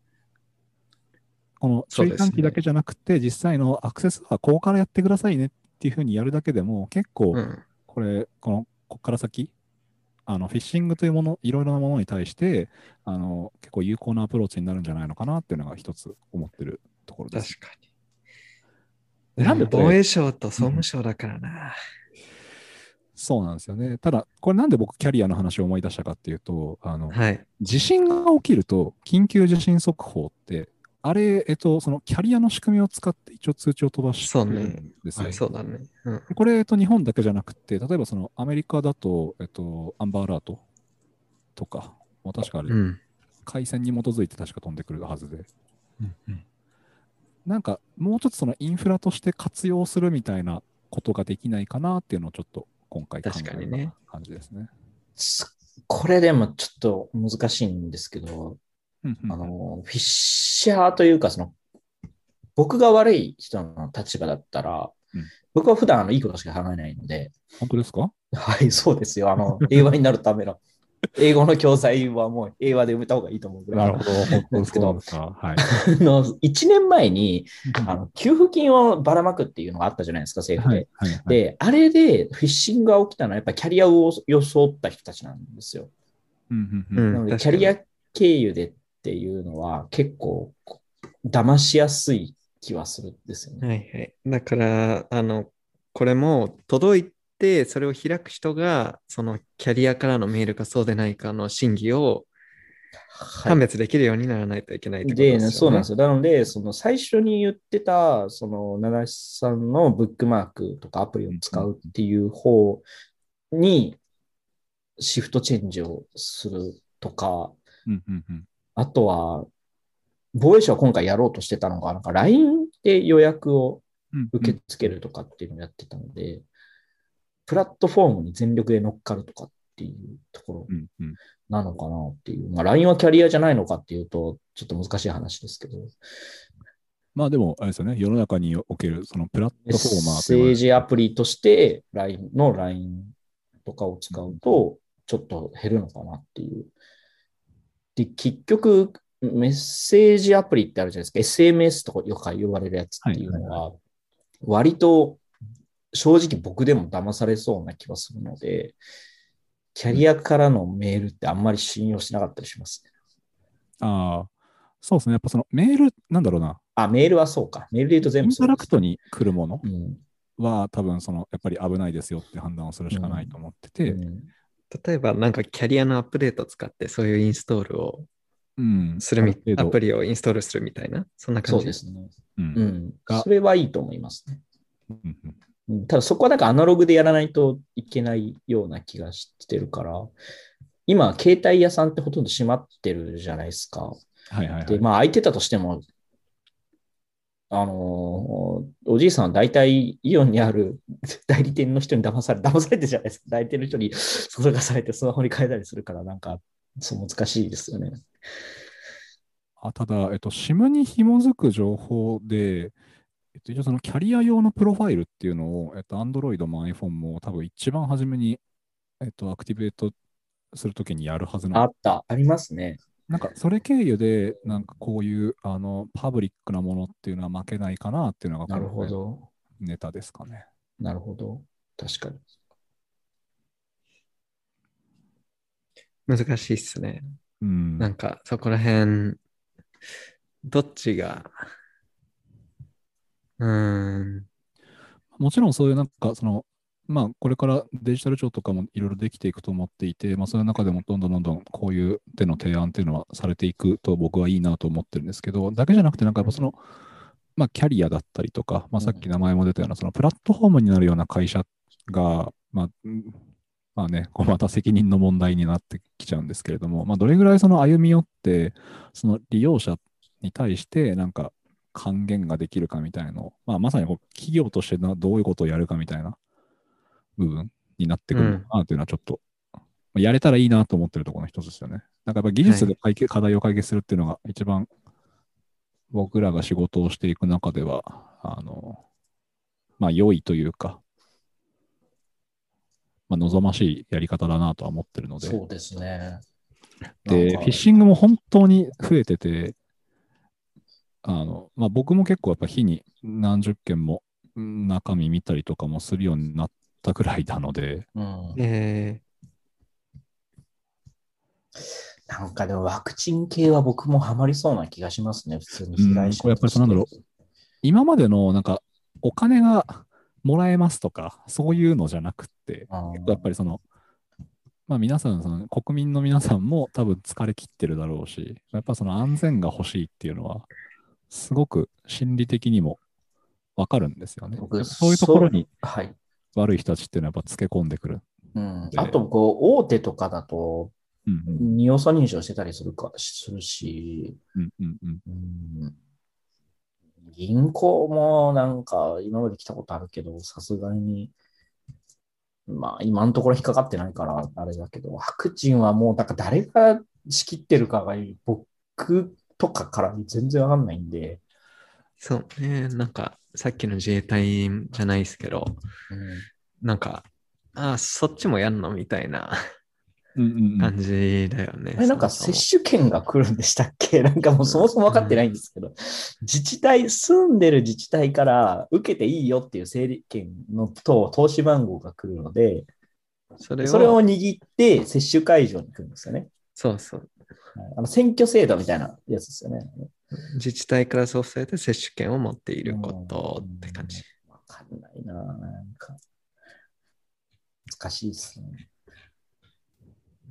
この注意喚起だけじゃなくて、実際のアクセスはここからやってくださいねっていうふうにやるだけでも、結構うん。これ、この、ここから先、あのフィッシングというもの、いろいろなものに対して、あの結構有効なアプローチになるんじゃないのかなっていうのが一つ思ってるところです。確かに。でなんで防衛省と総務省だからな。そうなんですよね。ただ、これなんで僕キャリアの話を思い出したかっていうと、あの、はい。地震が起きると、緊急地震速報って、あれ、えっと、そのキャリアの仕組みを使って一応通知を飛ばしてるそうねんですよ。はいそうだね。うん。これ、えっと、日本だけじゃなくて、例えばそのアメリカだと、えっと、アンバーアラートとか、もう確かあれ、うん。回線に基づいて確か飛んでくるはずで、うんうんなんかもうちょっとそのインフラとして活用するみたいなことができないかなっていうのをちょっ今回考えた確かにね感じですね。すこれでもちょっと難しいんですけど、あの、フィッシャーというか、その、僕が悪い人の立場だったら、うん僕は普段あのいいことしか考えないので、本当ですか？はい、そうですよ。あの、英和になるための、英語の教材はもう英和で埋めた方がいいと思うぐら。ないるほど。本当ですけど。はい。あの1年前にあの給付金をばらまくっていうのがあったじゃないですか、政府で。はいはいはいで、あれでフィッシングが起きたのはやっぱりキャリアを装った人たちなんですよ。うんうんうんうんなので、確かにキャリア経由でっていうのは結構騙しやすい気はするんですよね。はいはい。だから、あの、これも届いて、それを開く人が、そのキャリアからのメールかそうでないかの審議をはい判別できるようにならないといけないってことで、ですよね。そうなんですよ。なので、その最初に言ってた、その、七七さんのブックマークとかアプリを使うっていう方にシフトチェンジをするとか、うんうんうんあとは、防衛省は今回やろうとしてたのが、なんか LINE で予約をうん受け付けるとかっていうのをやってたので、プラットフォームに全力で乗っかるとかっていうところなのかなっていう。まあ、LINE はキャリアじゃないのかっていうと、ちょっと難しい話ですけど。まあでも、あれですよね、世の中におけるそのプラットフォーマーと言われるセージアプリとして LINE の LINE とかを使うと、ちょっと減るのかなっていう。で、結局、メッセージアプリってあるじゃないですか。SMS とかよく呼ばれるやつっていうのは、割と正直僕でも騙されそうな気はするので、キャリアからのメールってあんまり信用しなかったりしますね。ああ、そうですね。やっぱそのメール、なんだろうな、あ、メールはそうか。メールで言うとイ全部そうですンタラクトに来るものうんは多分その、やっぱり危ないですよって判断をするしかないと思ってて、うん例えば、なんかキャリアのアップデートを使って、そういうインストールをうん。するみある程度アプリをインストールするみたいな、そんな感じ。そうですね。う。うんそれはいいと思いますね。うんうんうんただそこはなんかアナログでやらないといけないような気がしてるから、今、携帯屋さんってほとんど閉まってるじゃないですか。はいはいはい。で、まあ、空いてたとしても、あのおじいさんは大体イオンにある 代理店の人に騙され、騙されてじゃないですか。代理店の人に そそがされてスマホに変えたりするから、なんか、そう難しいですよね。あただ、えっと、SIM に紐づく情報で、えっと、一応そのキャリア用のプロファイルっていうのを、えっと、Android も iPhone も多分一番初めに、えっと、アクティベートするときにやるはずな。あった、ありますね。なんか、それ経由で、なんかこういう、あの、パブリックなものっていうのは負けないかなっていうのが、なるほ。ど。ネタですかね。なるほど。確かに。難しいっすね。うん。なんか、そこら辺、どっちが、うーん、もちろんそういうなんかその、まあこれからデジタル庁とかもいろいろできていくと思っていて、まあそういう中でもどんどんどんどんこういう手の提案っていうのはされていくと僕はいいなと思ってるんですけど、だけじゃなくてなんかやっぱその、まあキャリアだったりとか、まあさっき名前も出たようなそのプラットフォームになるような会社が、まあ、うんまあね、こうまた責任の問題になってきちゃうんですけれども、まあどれぐらいその歩み寄って、その利用者に対してなんか還元ができるかみたいなのを、まあ、まさにこう企業としてなどういうことをやるかみたいな部分になってくるのかなというのはちょっと、まあやれたらいいなと思ってるところの一つですよね。なんかやっぱ技術で解決、課題を解決するっていうのが一番僕らが仕事をしていく中では、あの、まあ良いというか、まあ望ましいやり方だなとは思ってるので。そうですね。で、フィッシングも本当に増えてて、あの、まあ、僕も結構やっぱ日に何十件もうん中身見たりとかもするようになったくらいなので、うん、え。なんかでもワクチン系は僕もハマりそうな気がしますね、普通に被害者うんこれやっぱりそうなんだろ今までのなんかお金がもらえますとか、そういうのじゃなくって、うん。やっぱりその、まあ皆さん、その国民の皆さんも多分疲れ切ってるだろうし、やっぱその安全が欲しいっていうのは、すごく心理的にもわかるんですよね。僕そういうところにはい。悪い人たちっていうのはやっぱつけ込んでくる。うん、で。あと、こう、大手とかだと、二要素認証してたりするか、するし、うんうんうん。うん、銀行もなんか今まで来たことあるけど、さすがに、まあ今のところ引っかかってないからあれだけど、ワクチンはもうなんか誰が仕切ってるかが僕とかから全然わかんないんで、そうね、なんか、さっきの自衛隊じゃないですけど、うんなんか、ああ、そっちもやんのみたいなうんうんうん感じだよね。あれなんかそもそも接種券が来るんでしたっけ？なんかもうそもそも分かってないんですけど、自治体、住んでる自治体から受けていいよっていう整理券のと投資番号が来るので、それを、それを握って接種会場に来るんですよね。そうそう。はいあの選挙制度みたいなやつですよね。自治体からそうされて接種券を持っていることって感じ。わかんないななんか。難しいですね。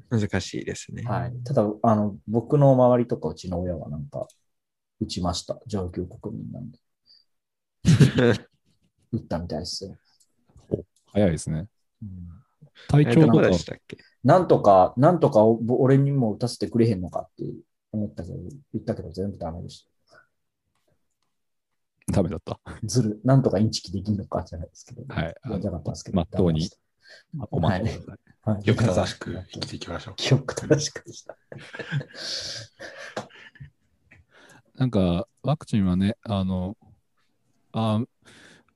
難しいですね。はい。ただ、あの、僕の周りとかうちの親はなんか、打ちました。上級国民なんで。打ったみたいですよ。早いですね。うん体調とかでしたっけ？なんとか、なんとかお俺にも打たせてくれへんのかって思ったけど、言ったけど全部ダメでしダメだった。た。ずる、なんとかインチキできるのかじゃないですけど、はいやりたかったんですけど。まっとうにください。はいよく正しく生きていきましょう。記憶正しくでした。なんか、ワクチンはね、あの、あ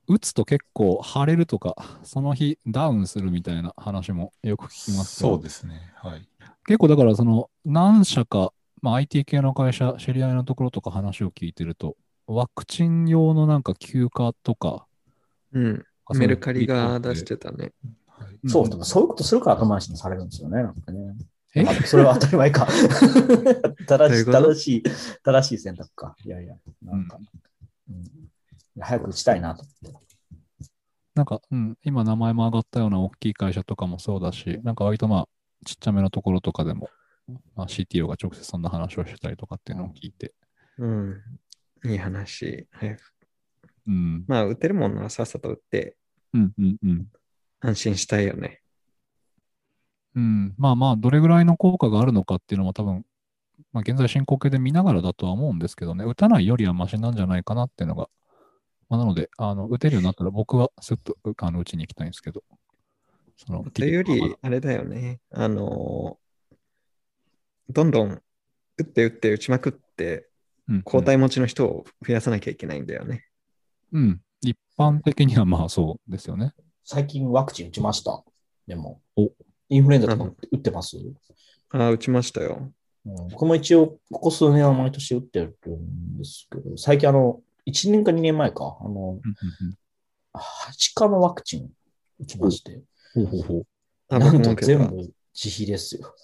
打つと結構腫れるとか、その日ダウンするみたいな話もよく聞きますそうですね。はい。結構だからその何社か、まあ、IT 系の会社、知り合いのところとか話を聞いてると、ワクチン用のなんか休暇とか、うん。メルカリが出してたね。そう、でもそういうことするから後回しにされるんですよね、なんかね。え？あそれは当たり前か。正しい、正しい、正しい選択か。いやいや、なんか、うん早く打ちたいなと思って。なんか、うん、今名前も上がったような大きい会社とかもそうだし、なんか割とまあ、ちっちゃめのところとかでも、まあ、CTO が直接そんな話をしてたりとかっていうのを聞いて。うん。いい話。早く。うん。まあ、打てるもんならさっさと打ってうんうんうん。安心したいよね。うん。まあまあ、どれぐらいの効果があるのかっていうのも多分、まあ現在進行形で見ながらだとは思うんですけどね、打たないよりはマシなんじゃないかなっていうのが、まあ、なので、あの、打てるようになったら僕はすっとあの打ちに行きたいんですけど。その、というより、あれだよね。あのーどんどん打って打って打ちまくって、うん交代持ちの人を増やさなきゃいけないんだよね。うん、うん。一般的にはまあそうですよね。最近ワクチン打ちました。でもお、インフルエンザとか打ってます、ああ、打ちましたよ。うん僕も一応、ここ数年は毎年打ってるんですけど、最近あの、1年か2年前か、あの、うんうんうんはしかのワクチン打ちまして、ほうほうほう。あなんと全部自費ですよ。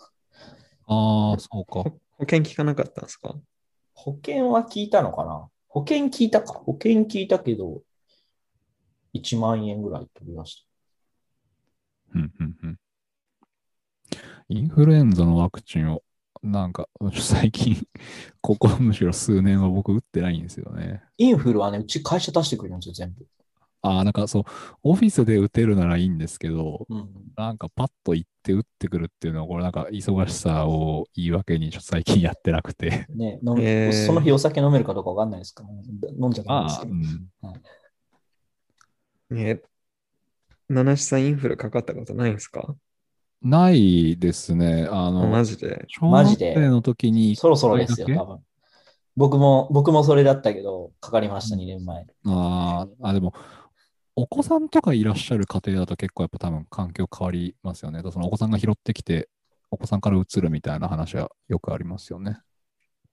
ああ、そうか。保険効かなかったんですか？保険は聞いたのかな？保険聞いたか保険聞いたけど、1万円ぐらい飛びましうんうんうん。インフルエンザのワクチンを、なんか、最近、ここむしろ数年は僕打ってないんですよね。た。インフルはね、うち会社出してくれるんですよ、全部。ああ、なんかそう、オフィスで打てるならいいんですけど、うん。なんかパッと行って打ってくるっていうのは、これなんか忙しさを言い訳にちょっと最近やってなくて。ね、飲むへーその日お酒飲めるかどうかわかんないですから、飲んじゃダメでああ、すけど。うん。ね七七さんインフルかかったことないんですか？ないですね。ああの、マジで？小学生の時に、そろそろですよ、多分。僕も、僕もそれだったけど、かかりました、2年前。あーあ、でも、お子さんとかいらっしゃる家庭だと結構やっぱ多分環境変わりますよね。そのお子さんが拾ってきて、お子さんから移るみたいな話はよくありますよね。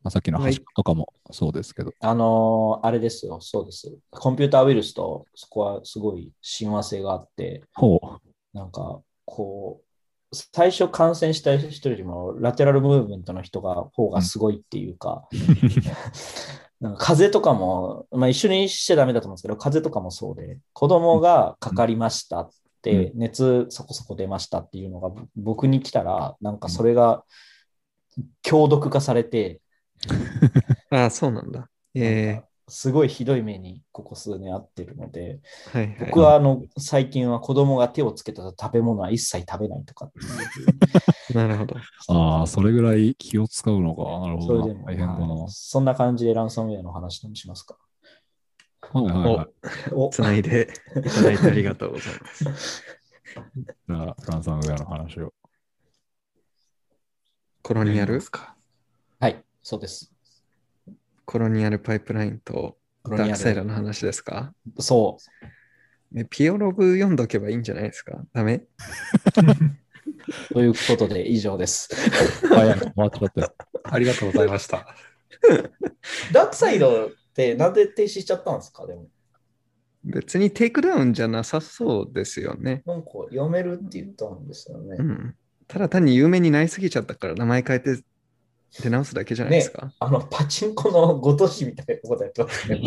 まあ、さっきのはい端とかもそうですけど。あのーあれですよ、そうです。コンピューターウイルスとそこはすごい親和性があって、ほう。なんか、こう、最初感染した人よりも、ラテラルムーブメントの人が方がすごいっていうか、なんか風邪とかも、まあ、一緒にしちゃダメだと思うんですけど、風邪とかもそうで、子供がかかりましたって、熱そこそこ出ましたっていうのがぼ僕に来たら、なんかそれが強毒化されて、ああ、そうなんだ。えなんかすごいひどい目にここ数年あってるので、えはいはい。僕はあの最近は子供が手をつけた食べ物は一切食べないとかっていう なるほど。ああ、それぐらい気を使うのか。なるほどな。それでも、大変だな。はいそんな感じでランサムウェアの話でもしますか。はいはいはい。おつないでいただいてありがとうございます。じゃあ、ランサムウェアの話を。コロニアルはい、そうです。コロニアルパイプラインとダー。クサイドの話ですか？そう。えピオログ読んどけばいいんじゃないですか？ダメ？ということで以上です。ありがとうございました。ダークサイドってなんで停止しちゃったんですか？でも。別に takedown じゃなさそうですよね。なんかやめるって言ったんですよね。うん。ただ単に有名になりすぎちゃったから名前変えて出直すだけじゃないですか？あの、パチンコのごとしみたいなことやってますね。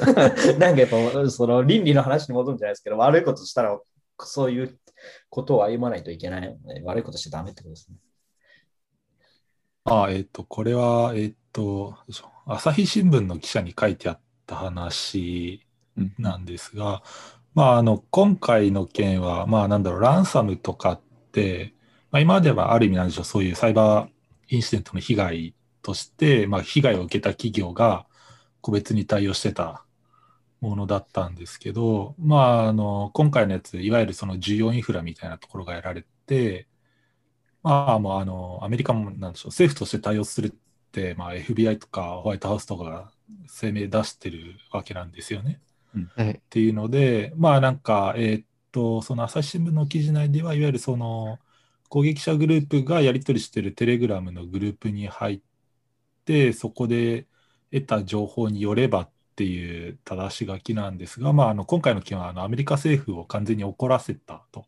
なんかやっぱ、その倫理の話に戻るんじゃないですけど、悪いことしたら、そういうことを歩まないといけないので、悪いことしちゃダメってことですね。あ、えっ、と、これは、えっ、と、どうでしょう朝日新聞の記者に書いてあった話うんなんですが、まあ、あの、今回の件は、まあ、なんだろう、ランサムとかって、まあ、今まではある意味なんでしょう、そういうサイバーインシデントの被害として、まあ、被害を受けた企業が個別に対応してたものだったんですけど、まあ、あの、今回のやつ、いわゆるその重要インフラみたいなところがやられて、まあ、もうあの、アメリカもなんでしょう、政府として対応するって、まあ、FBI とかホワイトハウスとかが声明出してるわけなんですよね。はい。っていうので、まあなんか、えーっと、その朝日新聞の記事内では、いわゆるその攻撃者グループがやり取りしているテレグラムのグループに入って、そこで得た情報によればっていう正し書きなんですが、まあ、あの今回の件はあのアメリカ政府を完全に怒らせたと。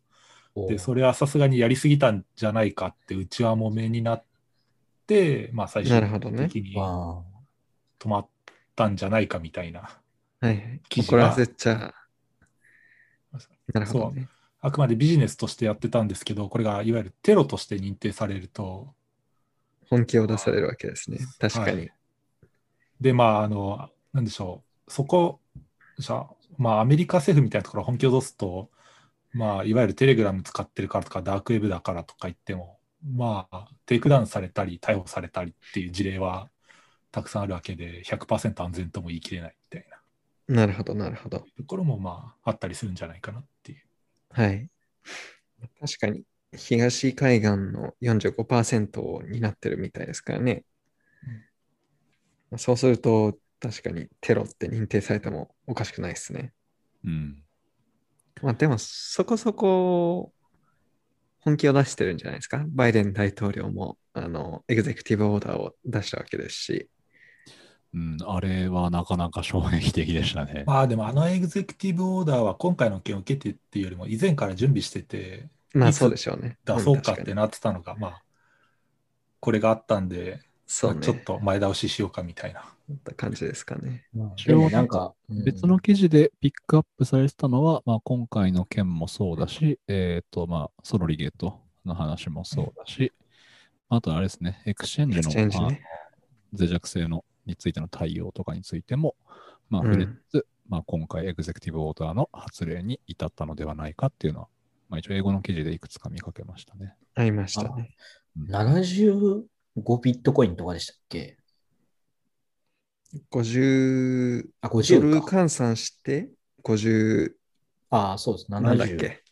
で、それはさすがにやりすぎたんじゃないかって、うちはもめになって、まあ、最終的にわ止まったんじゃないかみたいな。はいはい。怒らせちゃ。なるほどね。あくまでビジネスとしてやってたんですけど、これがいわゆるテロとして認定されると、本気を出されるわけですね。確かに。はいで、まあ、あの、なんでしょう、そこ、じゃあ、まあ、アメリカ政府みたいなところ、本気を出すと、まあ、いわゆるテレグラム使ってるからとか、ダークウェブだからとか言っても、まあ、 takedown されたり、逮捕されたりっていう事例はたくさんあるわけで、100%安全とも言い切れないみたいななるほど、なるほど。ところも、まあ、あったりするんじゃないかなっていう。はい。確かに、東海岸の45%を担ってるみたいですからね。まあそうすると、確かにテロって認定されてもおかしくないですね。うん。まあでも、そこそこ本気を出してるんじゃないですか。バイデン大統領も、あの、エグゼクティブオーダーを出したわけですし。うん、あれはなかなか衝撃的でしたね。まあ、でも、あのエグゼクティブオーダーは今回の件を受けてっていうよりも、以前から準備してて、まあそうでしょうね。出そうかってなってたのが、まあ、これがあったんで、そうね。まあちょっと前倒ししようかみたいな。感じですかね。でもなんか、うん別の記事でピックアップされてたのは、まあ、今回の件もそうだし、えっ、と、まあ、ソロリゲートの話もそうだし、あとあれですね、エクシェンジの脆弱性のについての対応とかについても、まあ、うん触れつつ、まあ、今回エグゼクティブオーダーの発令に至ったのではないかっていうのは、まあ、一応英語の記事でいくつか見かけましたね。ありましたね。75ビットコインとかでしたっけ？50あ、ドル50か。換算して50ああ、そうです。70なんだっけ？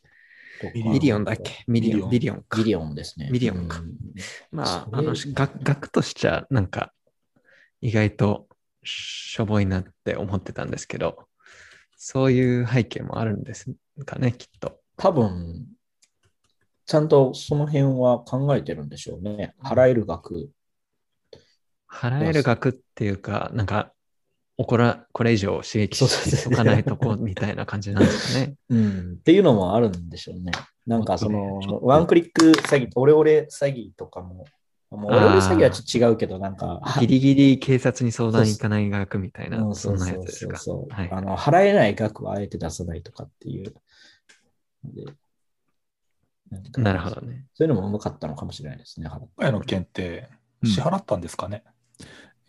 million だっけ？ million、billion か billion ですね。 million かうんまあ、あの、額としちゃ、なんか、意外としょぼいなって思ってたんですけど、そういう背景もあるんですかね、きっと。多分、ちゃんとその辺は考えてるんでしょうね。払える額。払える額っていうか、なんか、こらこれ以上刺激しとかないとこみたいな感じなんですかね。うん。っていうのもあるんでしょうね。なんかそのワンクリック詐欺、オレオレ詐欺とかも、もうオレオレ詐欺はちょっと違うけど、なんか、ギリギリ警察に相談行かない額みたいな、うんそんなやですか？そうそうはいあの払えない額はあえて出さないとかっていうので。んかなるほどね。そういうのもうまかったのかもしれないですね。払っ今回の件ってうん支払ったんですかね、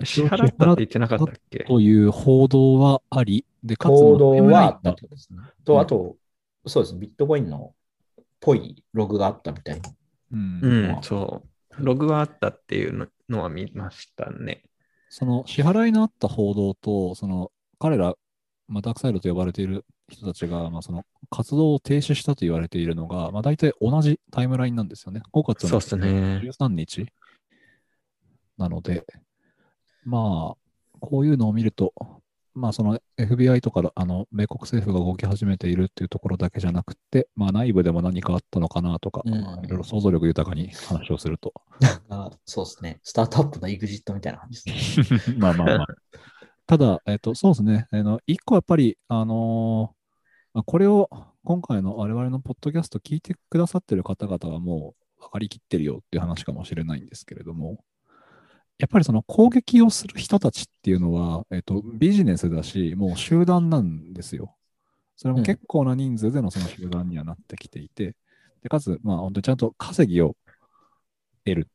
支払ったって言ってなかったっけ？という報道はあり、で、かつ、行動はあったとですね。と、あと、そうですね、ビットコインのぽいログがあったみたいな。うんうん、そう。ログはあったっていうののは見ましたね。その支払いのあった報道と、その彼ら、まあ、ダークサイドと呼ばれている人たちが、まあ、その活動を停止したと言われているのが、まあ、大体同じタイムラインなんですよね。5月のそうっすね13日なので、まあ、こういうのを見ると、まあ、その FBI とかあの米国政府が動き始めているっていうところだけじゃなくて、まあ、内部でも何かあったのかなとか、うんいろいろ想像力豊かに話をすると。あそうですね。スタートアップの EXIT みたいな感じですね。まあまあまあ。ただ、えっ、と、そうですね。あの、一個やっぱり、あのーまあこれを今回の我々のポッドキャスト聞いてくださってる方々はもう分かりきってるよっていう話かもしれないんですけれども、やっぱりその攻撃をする人たちっていうのは、えっ、と、ビジネスだし、もう集団なんですよ。それも結構な人数でのその集団にはなってきていて、でかつ、まあ本当にちゃんと稼ぎを得る。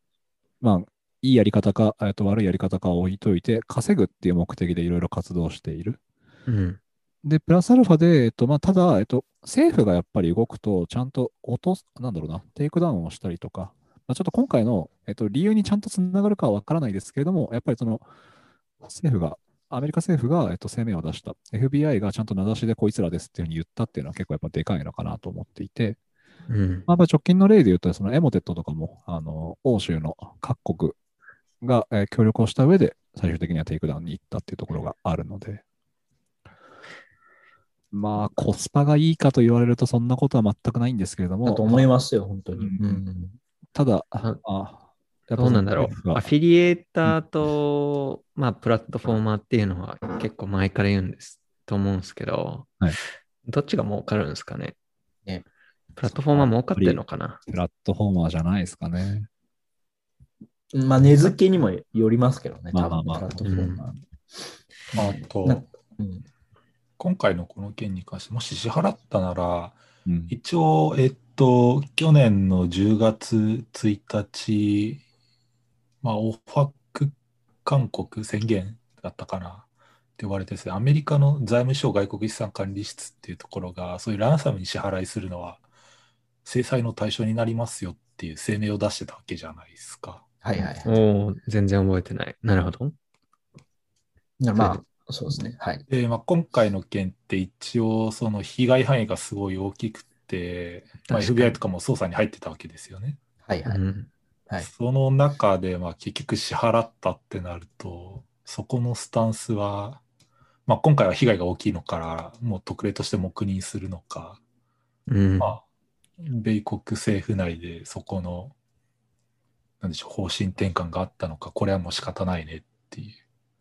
まあ、いいやり方か、えっと悪いやり方かを置いといて、稼ぐっていう目的でいろいろ活動している。うん。で、プラスアルファで、えっと、まあ、ただ、えっと、政府がやっぱり動くと、ちゃんと落とす、なんだろうな、 takedown をしたりとか、まあ、ちょっと今回の、えっと、理由にちゃんとつながるかはわからないですけれども、やっぱりその、政府が、アメリカ政府が、えっと、声明を出した、FBI がちゃんと名指しでこいつらですっていうふうに言ったっていうのは結構やっぱでかいのかなと思っていて、うん。まあ、まあ直近の例で言うと、その Emotet とかも、あの、欧州の各国が、えー協力をした上で、最終的には takedown に行ったっていうところがあるので、まあ、コスパがいいかと言われると、そんなことは全くないんですけれども、だと思いますよ、本当に。うん。うんただ、ああやっぱどうなんだろう。アフィリエーターと、まあ、プラットフォーマーっていうのは結構前から言うんですと思うんですけど、はいどっちが儲かるんですかね？ねプラットフォーマー儲かってるのかな？プラットフォーマーじゃないですかね。まあ、値付けにもよりますけどね、まあまあまあプラットフォーマー。あと、なんうん今回のこの件に関して、もし支払ったなら、うん。一応、えっと、去年の10月1日まあ、オファック勧告宣言だったかなって言われてですね、アメリカの財務省外国資産管理室っていうところが、そういうランサムに支払いするのは、制裁の対象になりますよっていう声明を出してたわけじゃないですか。はいはい。おお全然覚えてない。なるほど。まあ、そうですね。はい。で、まあ、今回の件って一応、その被害範囲がすごい大きくて、まあ、FBI とかも捜査に入ってたわけですよね。はいはい。うんはいその中で、まあ、結局支払ったってなると、そこのスタンスは、まあ、今回は被害が大きいのから、もう特例として黙認するのか、うんまあ、米国政府内でそこの、なんでしょう、方針転換があったのか、これはもう仕方ないねっていう。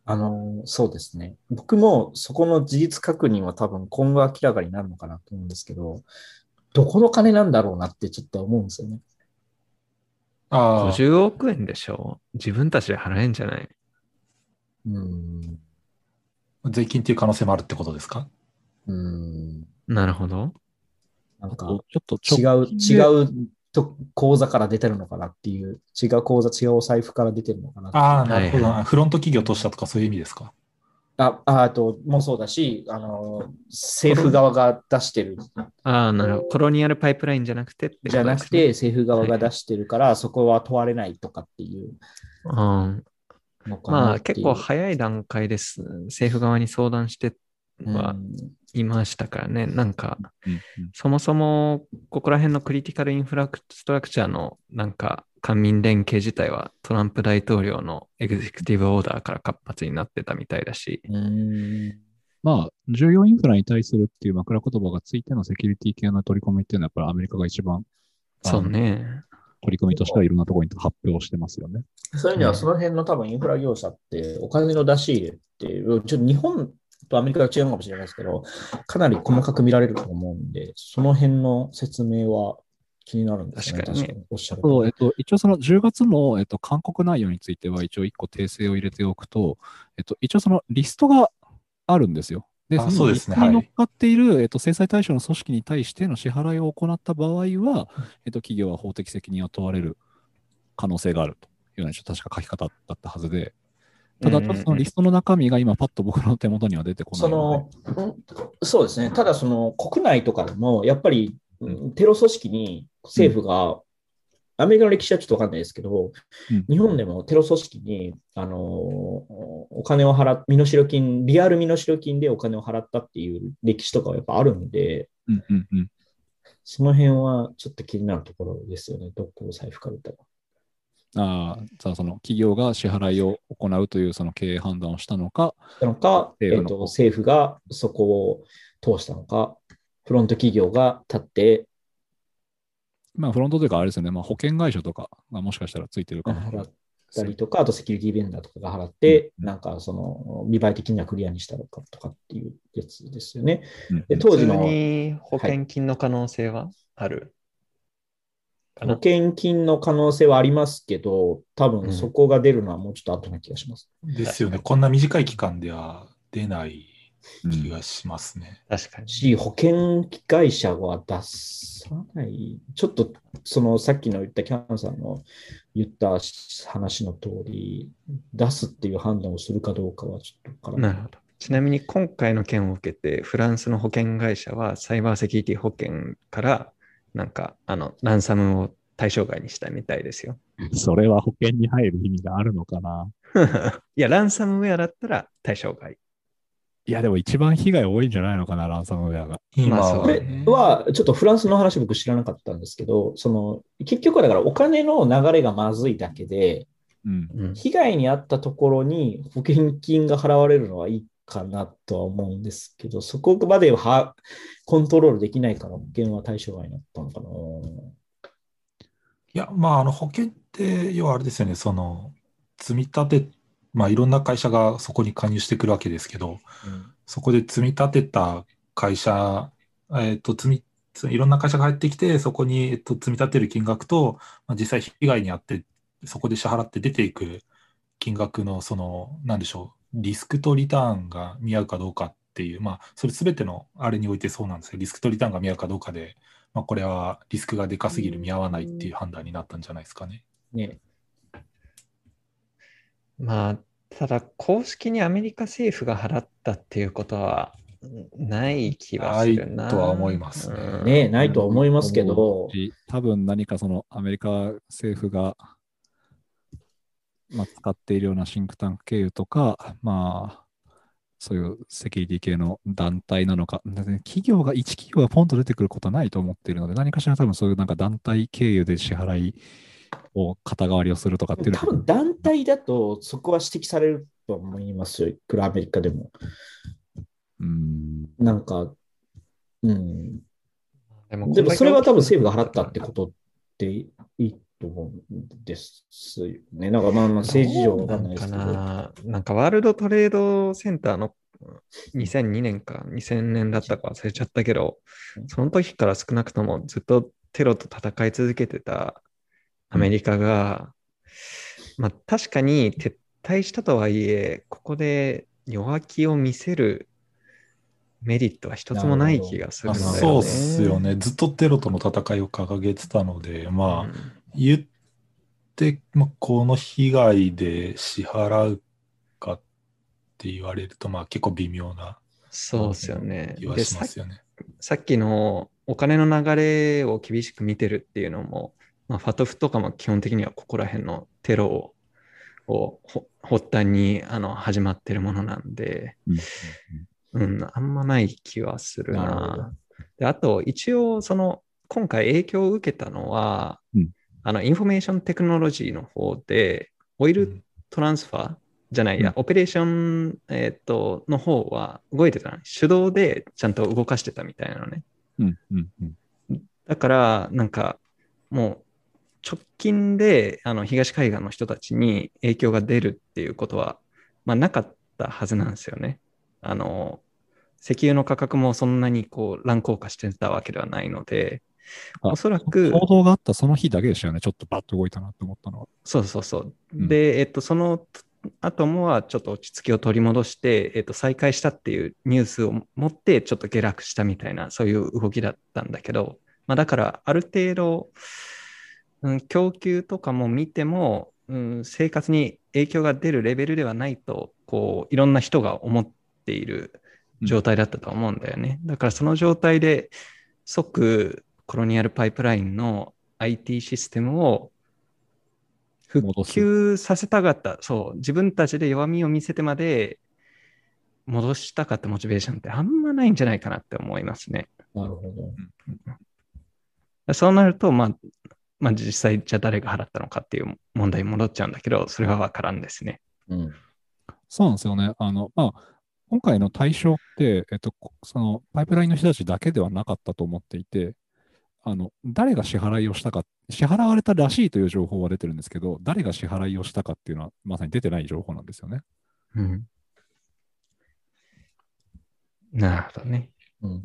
あの、そうですね。僕もそこの事実確認は多分今後明らかになるのかなと思うんですけど、どこの金なんだろうなってちょっと思うんですよね。ああ、50億円でしょ？自分たちで払えんじゃない？うん。税金っていう可能性もあるってことですか？うん。なるほど。なんかちょっと違う、近違うと口座から出てるのかなっていう、違う口座、違うお財布から出てるのかなっていうああ、なるほどはいな。フロント企業としたとかそういう意味ですか？あ、ああと、もそうだし、あの、政府側が出してる、ああ、なるほど。コロニアルパイプラインじゃなくてねじゃなくて、、政府側が出してるから、そこは問われないとかっていううん、のかなまあ。結構早い段階です。政府側に相談してはうんいましたからね。なんか、うんうんそもそもここら辺のクリティカルインフラストラクチャーのなんか官民連携自体はトランプ大統領のエグゼクティブオーダーから活発になってたみたいだし、うんまあ、重要インフラに対するっていう枕言葉がついてのセキュリティ系の取り込みっていうのは、やっぱりアメリカが一番、そうね。取り組みとしてはいろんなところに発表してますよね。そういう意味では、その辺の多分インフラ業者って、お金の出し入れっていう、ちょっと日本とアメリカが違うのかもしれないですけど、かなり細かく見られると思うんで、その辺の説明は気になるんですね。確かにね。おっしゃるそう、えっと、一応その10月の、えっと、勧告内容については一応1個訂正を入れておくと、えっと、一応そのリストがあるんですよ。で、あそのリスそうですね。トに乗っかっている、えっと、制裁対象の組織に対しての支払いを行った場合は、えっと、企業は法的責任を問われる可能性があるというような、ちょっと確か書き方だったはずで、ただ、そのリストの中身が今、パッと僕の手元には出てこないそのそうですね。ただ、その国内とかでも、やっぱりうんテロ組織に政府が、アメリカの歴史はちょっとわかんないですけど、うん日本でもテロ組織に、あのお金を払っ、身代金、リアル身代金でお金を払ったっていう歴史とかはやっぱあるんで、うんうんうん。その辺はちょっと気になるところですよね。どこを財布からったら。ああ、じゃあその企業が支払いを行うというその経営判断をしたのか、なのか、え政府のっと政府がそこを通したのか、フロント企業が立って。まあフロントというかあれですよね、まあ保険会社とかがもしかしたらついてるかも払ったりとか、あとセキュリティベンダーとかが払って、なんかその見栄え的にはクリアにしたのかとかっていうやつですよね。うん。で当時の普通に保険金の可能性はある、か保な険金の可能性はありますけど、多うん分そこが出るのはもうちょっと後な気がします。ですよね。こんな短い期間では出ない気がしますね。確かに。し、保険会社は出さない。ちょっと、そのさっきの言ったキャンさんの言った話の通り、出すっていう判断をするかどうかはちょっとわからない。なるほど。ちなみに今回の件を受けて、フランスの保険会社はサイバーセキュリティ保険から、なんか、あの、ランサムを対象外にしたみたいですよ。それは保険に入る意味があるのかな？いや、ランサムウェアだったら対象外。いや、でも一番被害多いんじゃないのかな、ランサムウェアが。今まあそうこれは、ちょっとフランスの話僕知らなかったんですけど、その、結局はだからお金の流れがまずいだけで、うん。うん被害に遭ったところに保険金が払われるのはいいかなとは思うんですけど、そこまではコントロールできないから保険は対象外になったのかな。いや、まあ、あの保険って、要はあれですよね、その、積み立て、まあ、いろんな会社がそこに加入してくるわけですけど、そこで積み立てた会社、えっと、積み、いろんな会社が入ってきて、そこに、えっと、積み立てる金額と、まあ、実際被害に遭って、そこで支払って出ていく金額の、その、なんでしょう、リスクとリターンが見合うかどうかっていう、まあ、それすべてのあれにおいてそうなんですよ。リスクとリターンが見合うかどうかで、まあ、これはリスクがでかすぎる、見合わないっていう判断になったんじゃないですかね。ね。まあ、ただ、公式にアメリカ政府が払ったっていうことはない気はするな。ないとは思いますねうんねないとは思いますけど、し多分何かそのアメリカ政府が、まあ、使っているようなシンクタンク経由とか、まあ、そういうセキュリティ系の団体なのか、だって企業が、一企業がポンと出てくることはないと思っているので、何かしら多分そういうなんか団体経由で支払いを肩代わりをするとかっていうの多分団体だとそこは指摘されると思いますよ、いくらアメリカでも。うん、なんか、うん。でもでもそれは多分政府が払ったってことでいいと思うんですよね。なんかまあまあ政治事情わかんないですけど。なんかななんかワールドトレードセンターの2002年か2000年だったか忘れちゃったけど、その時から少なくともずっとテロと戦い続けてたアメリカが、まあ確かに撤退したとはいえ、ここで弱気を見せるメリットは一つもない気がするあんだよね。そうっすよね。ずっとテロとの戦いを掲げてたので、まあ、言って、まあ、この被害で支払うかって言われると、まあ結構微妙なそうっすよね。で、気はしますよね。さっきのお金の流れを厳しく見てるっていうのも、まあ、 FATF とかも基本的にはここら辺のテロををほ発端にあの始まってるものなんで、うんうん、あんまない気はするなな。であと、一応、その、今回影響を受けたのは、うんあの、 information technology の方で、オイルトランスファーじゃないや、オペレーション、えーっと、の方は動いてたの。手動でちゃんと動かしてたみたいなのね。うん、うん、うん。だから、なんか、もう、直近で、あの、東海岸の人たちに影響が出るっていうことは、まあ、なかったはずなんですよね。あの、石油の価格もそんなにこう乱高下してたわけではないので、あおそらく、報道があったその日だけでしたよね。ちょっとバッと動いたなって思ったのは。そうそうそう。うんで、えっと、その後もはちょっと落ち着きを取り戻して、えっと、再開したっていうニュースを持って、ちょっと下落したみたいな、そういう動きだったんだけど、まあ、だから、ある程度、うん、供給とかも見ても、うん、生活に影響が出るレベルではないと、こう、いろんな人が思っている状態だったと思うんだよね。だから、その状態で、即、コロニアルパイプラインの IT システムを復旧させたかった。そう。自分たちで弱みを見せてまで戻したかったモチベーションってあんまないんじゃないかなって思いますね。なるほど。そうなると、まあ、まあ実際じゃあ誰が払ったのかっていう問題に戻っちゃうんだけど、それはわからんですね。うん。そうなんですよね。あの、まあ、今回の対象って、えっと、こそのパイプラインの人たちだけではなかったと思っていて、あの、誰が支払いをしたか、支払われたらしいという情報は出てるんですけど、誰が支払いをしたかっていうのはまさに出てない情報なんですよね。うん。なるほどね。うん。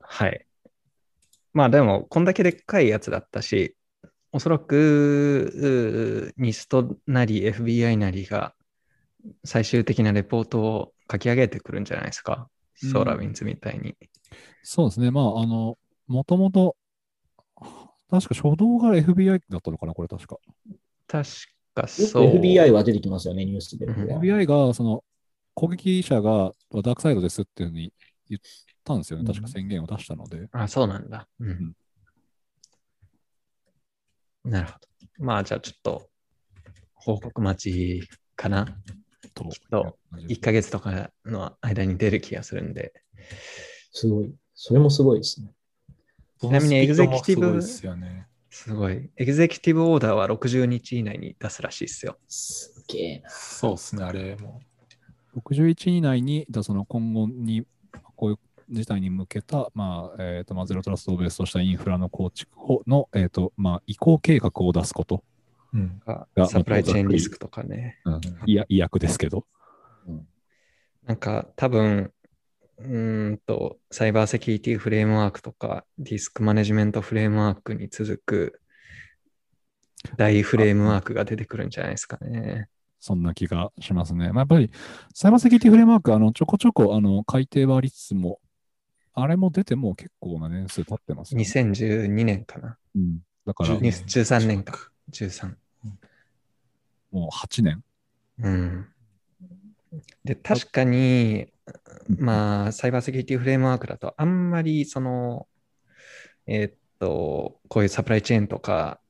はい。まあでも、こんだけでっかいやつだったし、おそらく、ニストなり FBI なりが最終的なレポートを書き上げてくるんじゃないですか。うんソーラーウィンズみたいに。そうですね。まあ、あの、もともと、確か初動が FBI だったのかな、これ確か。確かそう。FBI は出てきますよね、ニュースで。うん FBI が、その、攻撃者がダークサイドですっていうふうに言ったんですよね。確か宣言を出したので。あ、そうなんだ。うん。なるほど。まあ、じゃあちょっと、報告待ちかな。とと1ヶ月とかの間に出る気がするんで。すごい。それもすごいですね。ちなみにエグゼクティブすごいですよね。すごい。エグゼクティブオーダーは60日以内に出すらしいですよ。すげえな。そうですね、あれも。61以内に、だその今後に、こういう事態に向けた、まあ、えっ、と、まあ、ゼロトラストをベースとしたインフラの構築をの、えっ、と、まあ、移行計画を出すこと。うん。ががサプライチェーンリスクとかね。うん、いや、意訳ですけど。なんか多分、うーんと、サイバーセキュリティフレームワークとか、リスクマネジメントフレームワークに続く大フレームワークが出てくるんじゃないですかね。そんな気がしますね。まあ、やっぱり、サイバーセキュリティフレームワーク、あの、ちょこちょこ、あの、改定はありつつも、あれも出てもう結構な年数経ってますよね、2012年かな。うん。だから、10 13年か。13。もう8年。うん。で、確かに、まあ、サイバーセキュリティフレームワークだと、あんまり、その、えーっと、こういうサプライチェーンとか、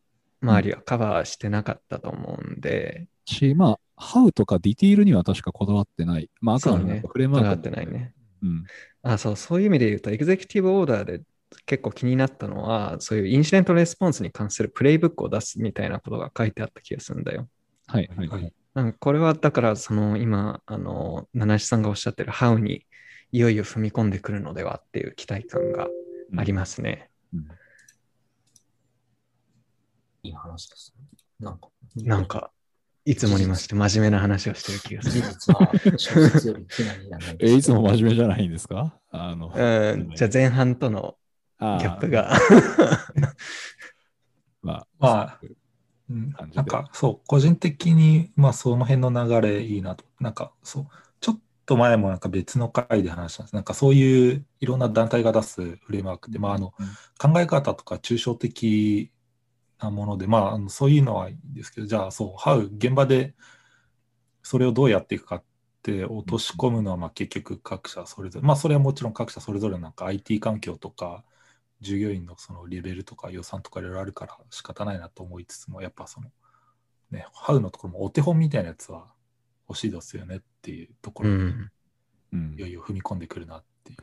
周りはカバーしてなかったと思うんで、し、まあ、ハウとかディティールには確かこだわってない。まあ、あくまでもそうねフレームワークこだわってないね。うん。あ、そう、そういう意味で言うと、エグゼクティブオーダーで結構気になったのは、そういうインシデントレスポンスに関するプレイブックを出すみたいなことが書いてあった気がするんだよ。はい、はい、ははいい。うんこれはだから、その今、あの、七七さんがおっしゃってる How にいよいよ踏み込んでくるのではっていう期待感がありますね。うんいい話ですね。なんか、なんか、いつもにまして真面目な話をしてる気がす事る。いえ、いつも真面目じゃゃないんですか？あの、うん、じゃあ前半とのあギャップが。まあ、まあうんなんかそう、個人的に、まあその辺の流れいいなと。なんかそう、ちょっと前もなんか別の回で話したんです。なんかそういういろんな団体が出すフレームワークで、まああの考え方とか抽象的なもので、まああのそういうのはいいんですけど、じゃあそう、ハウ、現場でそれをどうやっていくかって落とし込むのは、まあ結局各社それぞれ、まあそれはもちろん各社それぞれなんか IT 環境とか、従業員のそのレベルとか予算とかいろいろあるから仕方ないなと思いつつも、やっぱその、ね、ハウのところもお手本みたいなやつは欲しいですよねっていうところにうん。うんいよいよ踏み込んでくるなっていう。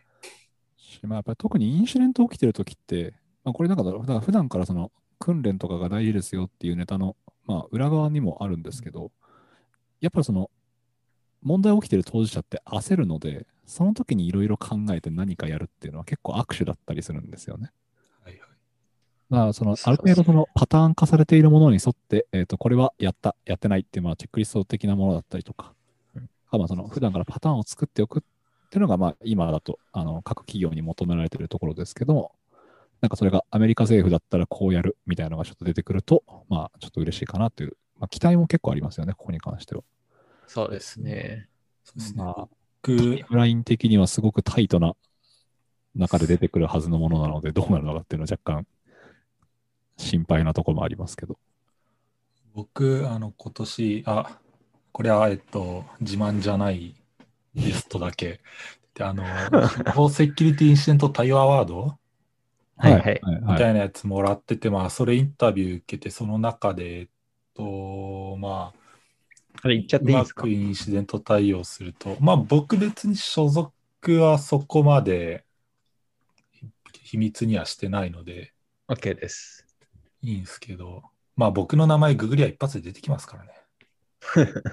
しまあ、やっぱり特にインシデント起きてるときって、まあ、これなんかだから普段からその訓練とかが大事ですよっていうネタの、まあ、裏側にもあるんですけど、やっぱりその問題起きてる当事者って焦るので、その時にいろいろ考えて何かやるっていうのは結構握手だったりするんですよね。はいはい。だからそのある程度そのパターン化されているものに沿って、えっとこれはやった、やってないっていうまあチェックリスト的なものだったりとか、うんまあその普段からパターンを作っておくっていうのがまあ今だとあの各企業に求められているところですけども、なんかそれがアメリカ政府だったらこうやるみたいなのがちょっと出てくると、まあちょっと嬉しいかなという、まあ期待も結構ありますよね、ここに関しては。そうですね。そうですね。まライン的にはすごくタイトな中で出てくるはずのものなので、どうなるのかっていうのは若干心配なところもありますけど。僕、あの、今年、あ、これは、えっと、自慢じゃないリストだけ。で、あの、法セキュリティインシデント対応アワード？はいはい。はいみたいなやつもらってて、まあ、それインタビュー受けて、その中で、えっと、まあ、あれ言っちゃっうまていいですか？くインシデント対応すると、まあ僕別に所属はそこまで秘密にはしてないので ?OK です。いいんですけど、まあ僕の名前ググりゃ一発で出てきますからね。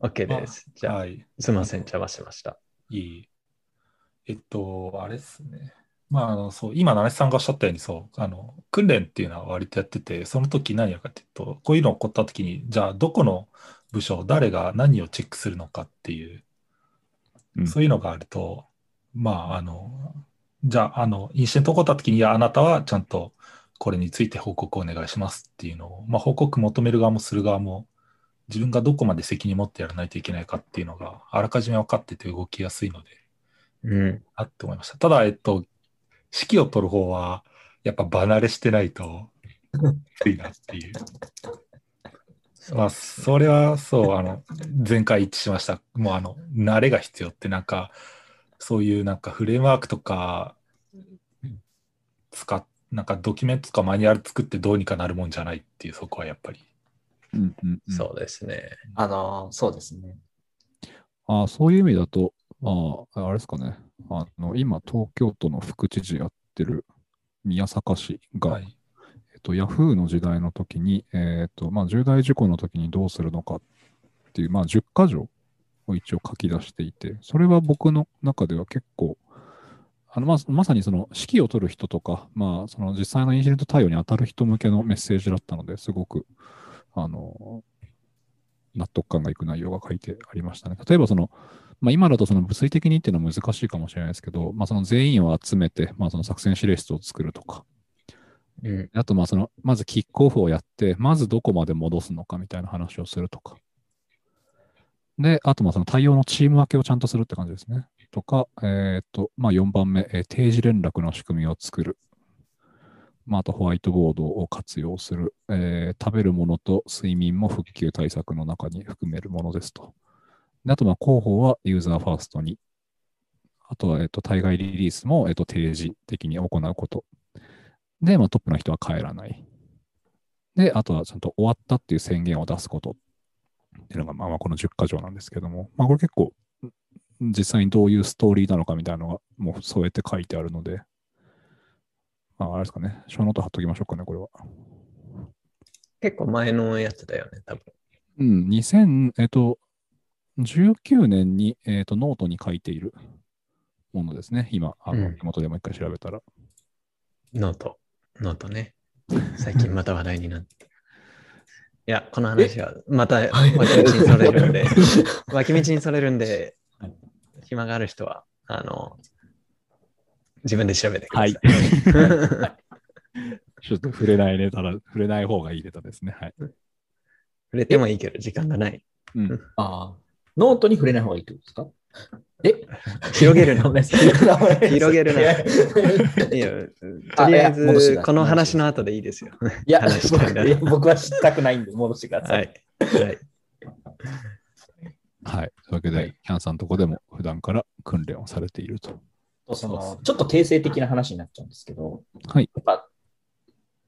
OK です。じゃあ、はい。すみません、邪魔しました。いい。えっと、あれですね。まあ、あの、そう、今、七瀬さんがおっしゃったように、そう、あの、訓練っていうのは割とやってて、その時何やるかっていうと、こういうの起こった時に、じゃあ、どこの部署、誰が何をチェックするのかっていう、うんそういうのがあると、まあ、あの、じゃあ、あの、インシデント起こった時に、いや、あなたはちゃんとこれについて報告をお願いしますっていうのを、まあ、報告求める側もする側も、自分がどこまで責任持ってやらないといけないかっていうのが、あらかじめ分かってて動きやすいので、うん。なって思いました。ただ、えっと、指揮を取る方は、やっぱ離れしてないと、きついなってい う。まあ、それはそう、あの、前回一致しました。もう、あの、慣れが必要って、なんか、そういうなんかフレームワークとか、使っ、なんかドキュメントとかマニュアル作ってどうにかなるもんじゃないっていう、そこはやっぱり。うんうんうんそうですね。あの、そうですね。あーそういう意味だと、まあ、あれですかね。あの今、東京都の副知事やってる宮坂氏が、はい。えっと、ヤフーの時代の時に、えっと、まあ、重大事故の時にどうするのかっていう、まあ、10箇条を一応書き出していて、それは僕の中では結構、あのままさにその指揮を取る人とか、まあ、その実際のインシデント対応に当たる人向けのメッセージだったので、すごく、あの、納得感がいく内容が書いてありましたね。例えばその、まあ、今だとその物理的にっていうのは難しいかもしれないですけど、まあ、その全員を集めて、まあ、その作戦指令室を作るとか、うん。あと、まあ、その、まずキックオフをやって、まずどこまで戻すのかみたいな話をするとか。で、あと、まあ、その対応のチーム分けをちゃんとするって感じですね。とか、えっ、と、まあ、4番目、えー定時連絡の仕組みを作る。まあ、あとホワイトボードを活用する、えー食べるものと睡眠も復旧対策の中に含めるものですと。であと、まあ、広報はユーザーファーストに。あとは、えっと、対外リリースも、えっと、定時的に行うこと。で、まあ、トップの人は帰らない。で、あとはちゃんと終わったっていう宣言を出すことっていうのが、まあ、まあこの10箇条なんですけども、まあ、これ結構、実際にどういうストーリーなのかみたいなのが、もう添えて書いてあるので、まあ、あれですかね、ショーノート貼っときましょうかね、これは。結構前のやつだよね、多分。うん、2000、えっと、19年に、えっと、ノートに書いているものですね。今、あの、手元でもう一回調べたら。note。note ね。最近また話題になって。いや、この話はまた 脇道にそれるんで、脇道にそれるんではい、暇がある人は、あの、自分で調べてください。ちょっと触れないネタだ、触れない方がいいネタですね。はい。触れてもいいけど、時間がない。うん。ああ。ノートに触れない方がいいってことですか？え？広げるの 広げるなとりあえず、この話の後でいいですよ。いや僕は知ったくないんで、戻してくださ。はいい。はい。はい。というわけで、はいキャンさんのとこでも普段から訓練をされていると。そのちょっと定性的な話になっちゃうんですけど、はい。やっぱ、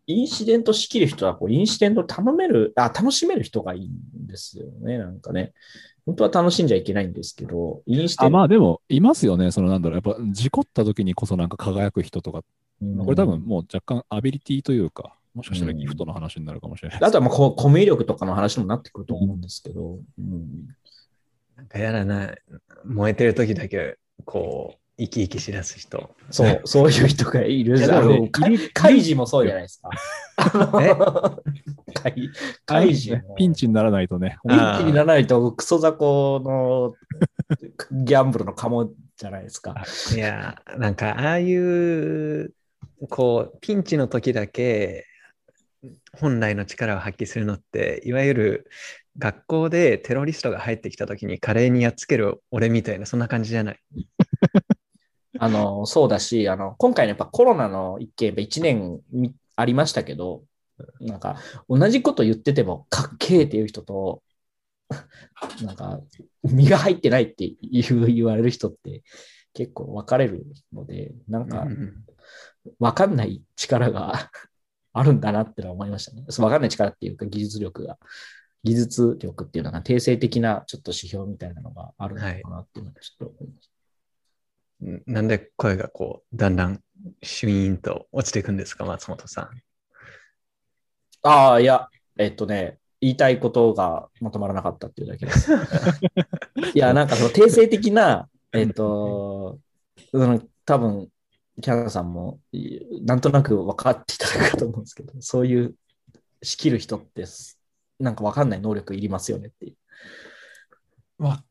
インシデント仕切る人はこう、インシデント頼める、あ、楽しめる人がいいんですよね、なんかね。本当は楽しんじゃいけないんですけど、インシデあ、まあでも、いますよね。そのなんだろう。やっぱ、事故った時にこそなんか輝く人とか、うんこれ多分もう若干アビリティというか、もしかしたらギフトの話になるかもしれない。あとはまあココミュ力とかの話にもなってくると思うんですけど、うんなんかやらない。燃えてる時だけ、こう、生き生きしだす人。そう、そういう人がいるいやあでもねのかカイジもそうじゃないですか。カイカイジもピンチにならないとね。ピンチにならないとクソ雑魚のギャンブルのカモじゃないですか。いや、なんか、ああいう、こう、ピンチの時だけ、本来の力を発揮するのって、いわゆる学校でテロリストが入ってきた時に華麗にやっつける俺みたいな、そんな感じじゃない。あの、そうだし、あの、今回のやっぱコロナの一件、1年みありましたけど、なんか、同じこと言ってても、かっけーっていう人と、なんか、身が入ってないって言う言われる人って結構分かれるので、なんかう、ん分かんない力があるんだなってのは思いましたね。そう分かんない力っていうか、技術力が、技術力っていうのが定性的なちょっと指標みたいなのがあるのかなっていうのはちょっと思いました。なんで声がこう、だんだんシュイーンと落ちていくんですか、松本さん。ああ、いや、えっとね、言いたいことがまとまらなかったっていうだけです。いや、なんかその定性的な、えっと、うん、多分キャナさんもいなんとなく分かっていただくかと思うんですけど、そういう仕切る人って、なんか分かんない能力いりますよねっていう。まあ、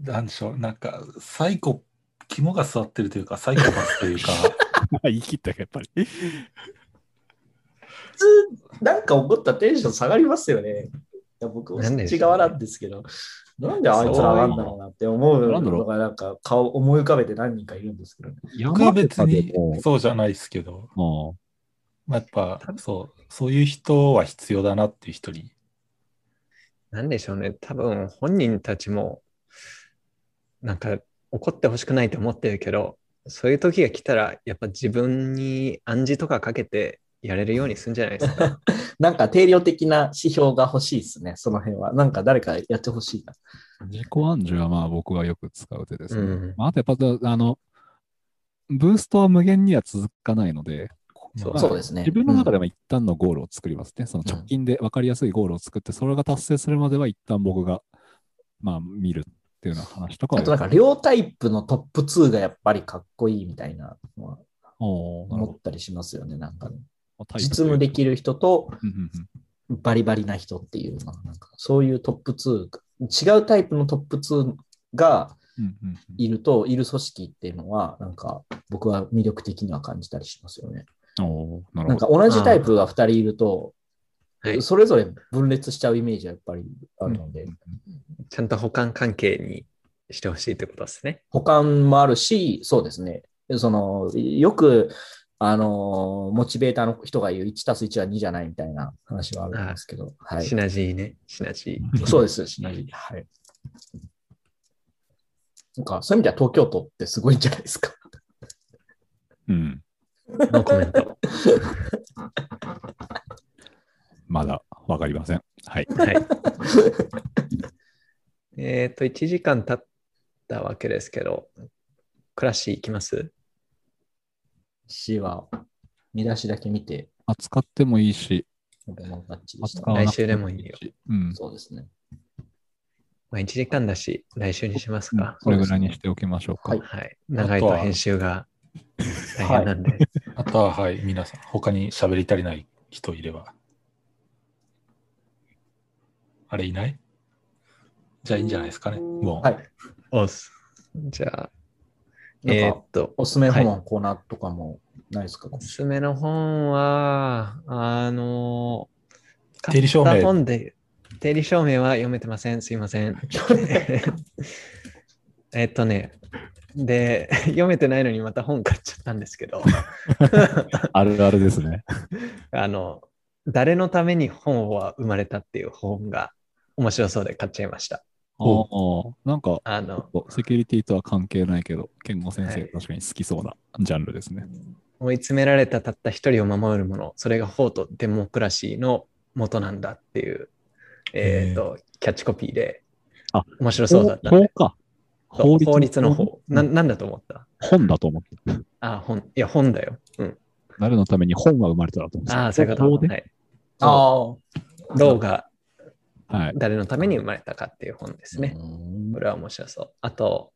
なんでしょう、なんか、サイコ、肝が座ってるというか、サイコパスというか、言い切ったか、やっぱり。普通、なんか怒ったらテンション下がりますよね。いや僕もそっち側なんですけど、なんであいつらなんだろうなって思うのが、なんか顔思い浮かべて何人かいるんですけどね。僕は別にそうじゃないですけど、もまあ、やっぱ、そう、そういう人は必要だなっていう人に。なんでしょうね。多分本人たちも、なんか怒ってほしくないと思ってるけど、そういう時が来たら、やっぱ自分に暗示とかかけてやれるようにするんじゃないですか。なんか定量的な指標が欲しいですね、その辺は。なんか誰かやってほしいな。う、自己暗示はまあ僕はよく使う手ですね。うんまあ、あとやっぱ、あの、ブーストは無限には続かないので、そうまあそうですね自。分の中では一旦のゴールを作りますね。その直近で分かりやすいゴールを作って、それが達成するまでは一旦僕が、まあ、見るっていうような話とかはあとなんか両タイプのトップ2がやっぱりかっこいいみたいなのは思ったりしますよね、なんかね。ど実務できる人とバリバリな人っていうのは、なんかそういうトップ2、違うタイプのトップ2がいると、いる組織っていうのは、なんか僕は魅力的には感じたりしますよね。おーなるなん。か同じタイプが2人いると、はいそれぞれ分裂しちゃうイメージはやっぱりあるので、ちゃんと補完関係にしてほしいってことですね。保管もあるし、そうですね。その、よく、あのーモチベーターの人が言う1たす1は2じゃないみたいな話はあるんですけど、はいシ。ナジーね。シナジー。そうです、シナジー。はい。なんか、そういう意味では東京都ってすごいんじゃないですか。うん。ノーコメント。まだわかりません。はい。はい。えっと、1時間経ったわけですけど、クラッシー行きます？詩は、見出しだけ見て、扱ってもいいし、来週でもいいよし。うん。そうですね。まあ、1時間だし、来週にしますか。それぐらいにしておきましょうか。はいはい。長いと編集が大変なんで。あとは、はい、皆さん、他に喋り足りない人いれば。あれいない？じゃあいいんじゃないですかね。もう、はい。おっす。じゃあ、えーっと、おすすめ本のコーナーとかもないですか、おすすめの本は、あの、定理証明買った本で、定理証明は読めてません。すいません。えっとね、で、読めてないのにまた本買っちゃったんですけど、あるあるですね。あの、誰のために本は生まれたっていう本が面白そうで買っちゃいました。おーなんか、あの、セキュリティとは関係ないけど、健吾先生はい確かに好きそうなジャンルですね。追い詰められたたった一人を守るもの、それが法とデモクラシーの元なんだっていう、えっ、と、キャッチコピーで、あ面白そうだった法か。そう法律の法。なななんだと思った？本だと思って。あ、本。いや、本だよ。うん。誰のために本が生まれたらと思ってた。ああ、そういうこと。法で？はい。ああ。ローがはい。誰のために生まれたかっていう本ですね。うんこれは面白そう。あと、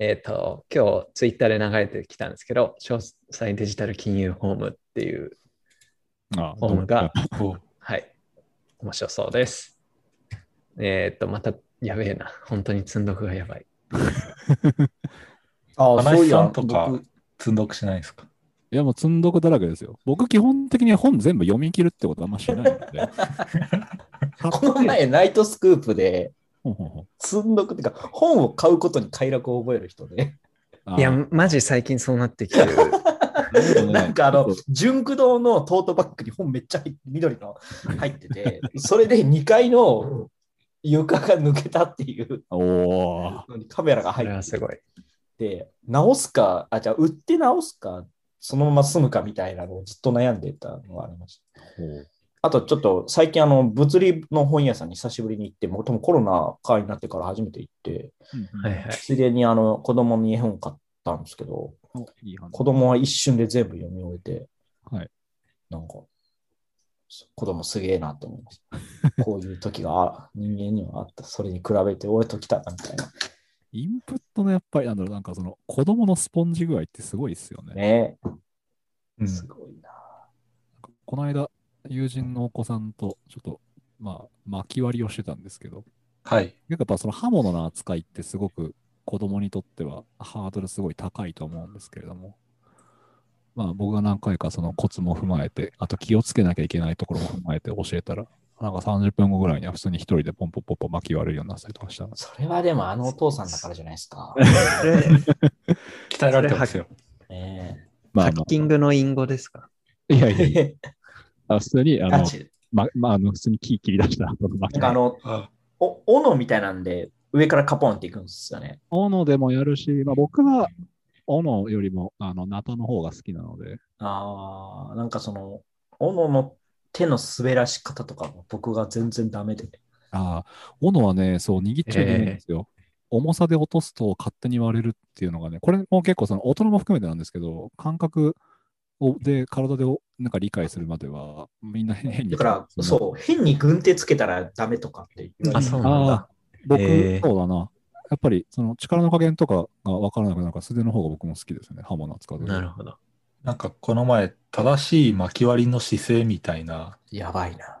えっ、と、今日ツイッターで流れてきたんですけど、詳細デジタル金融ホームっていうあホームが、お はい、面白そうです。えっ、と、またやべえな。本当に積んどくがやばい。あ あ、そういやとか僕積んどくしないですか？いや、もう積んどくだらけですよ。僕、基本的に本全部読み切るってことあんましないので。この前、ナイトスクープで、積んどくっていうか、本を買うことに快楽を覚える人で、いや、マジ最近そうなってきてる。なんかあの純駆動のトートバッグに本めっちゃ入って緑の入ってて、それで2階の床が抜けたっていう。のにカメラがこ入っれはすごい。て、直すか、あ、じゃあ売って直すか、そのまま住むかみたいなのをずっと悩んでたのがありました。あとちょっと最近あの物理の本屋さんに久しぶりに行って、もともコロナ禍になってから初めて行って。ついでにあの子供に絵本買ったんですけど、子供は一瞬で全部読み終えて、はいなんか、子供すげえなと思いました。こういう時があ人間にはあった。それに比べて俺と来たなみたいな。インプットのやっぱり、なんだろう、なんかその子供のスポンジ具合ってすごいですよね。ねえ。うんすごいな。この間、友人のお子さんと、ちょっと、まあ、巻き割りをしてたんですけど、はい。やっぱその刃物の扱いってすごく子供にとってはハードルすごい高いと思うんですけれども、まあ僕が何回かそのコツも踏まえて、あと気をつけなきゃいけないところも踏まえて教えたら、なんか30分後ぐらいには普通に一人でポンポンポンポン巻き割るようになったりとかした。それはでもあのお父さんだからじゃないですか。鍛えられてますよ。ねまハッキングの隠語ですか？いやいやいや、え。あ普通に、あの、ま、まあ、あの、普通に木切り出した後の巻きなんかあ。の、あお斧みたいなんで上からカポンっていくんですよね。斧でもやるし、まあ僕は斧よりも、あの、ナタの方が好きなので、ああ、なんかその、斧の手の滑らし方とかも僕が全然ダメで。ああ、斧はね、そう、握っちゃいけないんですよ。重さで落とすと勝手に割れるっていうのがね、これも結構その大人も含めてなんですけど、感覚をで体でおなんか理解するまでは、みんな変変に。だから、そう、変に軍手つけたらダメとかって言われてあそうなんだああ、僕、へーそうだな。やっぱりその力の加減とかが分からなくなるから、素手の方が僕も好きですね、刃物扱うなるほど。なんかこの前、正しい巻き割りの姿勢みたいなやばいな。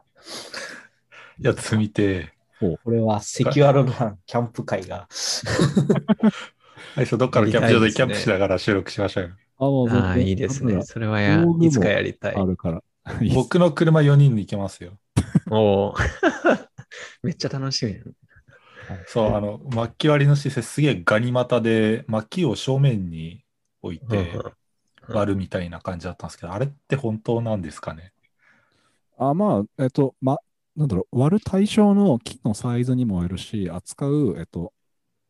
やつ見て、これはセキュアルランキャンプ会が。最初どっかのキャンプ場でキャンプしながら収録しましょうよ。あもうああ、いいですね。それはやいつかやりたい。あるから。僕の車4人で行けますよ。おー めっちゃ楽しみ。そう、あの、巻き割りの姿勢すげえガニ股で、巻きを正面に置いて、割るみたいな感じだったんですけど、あれって本当なんですかね？あ、まあ、えっと、ま、なんだろう、割る対象の木のサイズにもよるし、扱う、えっと、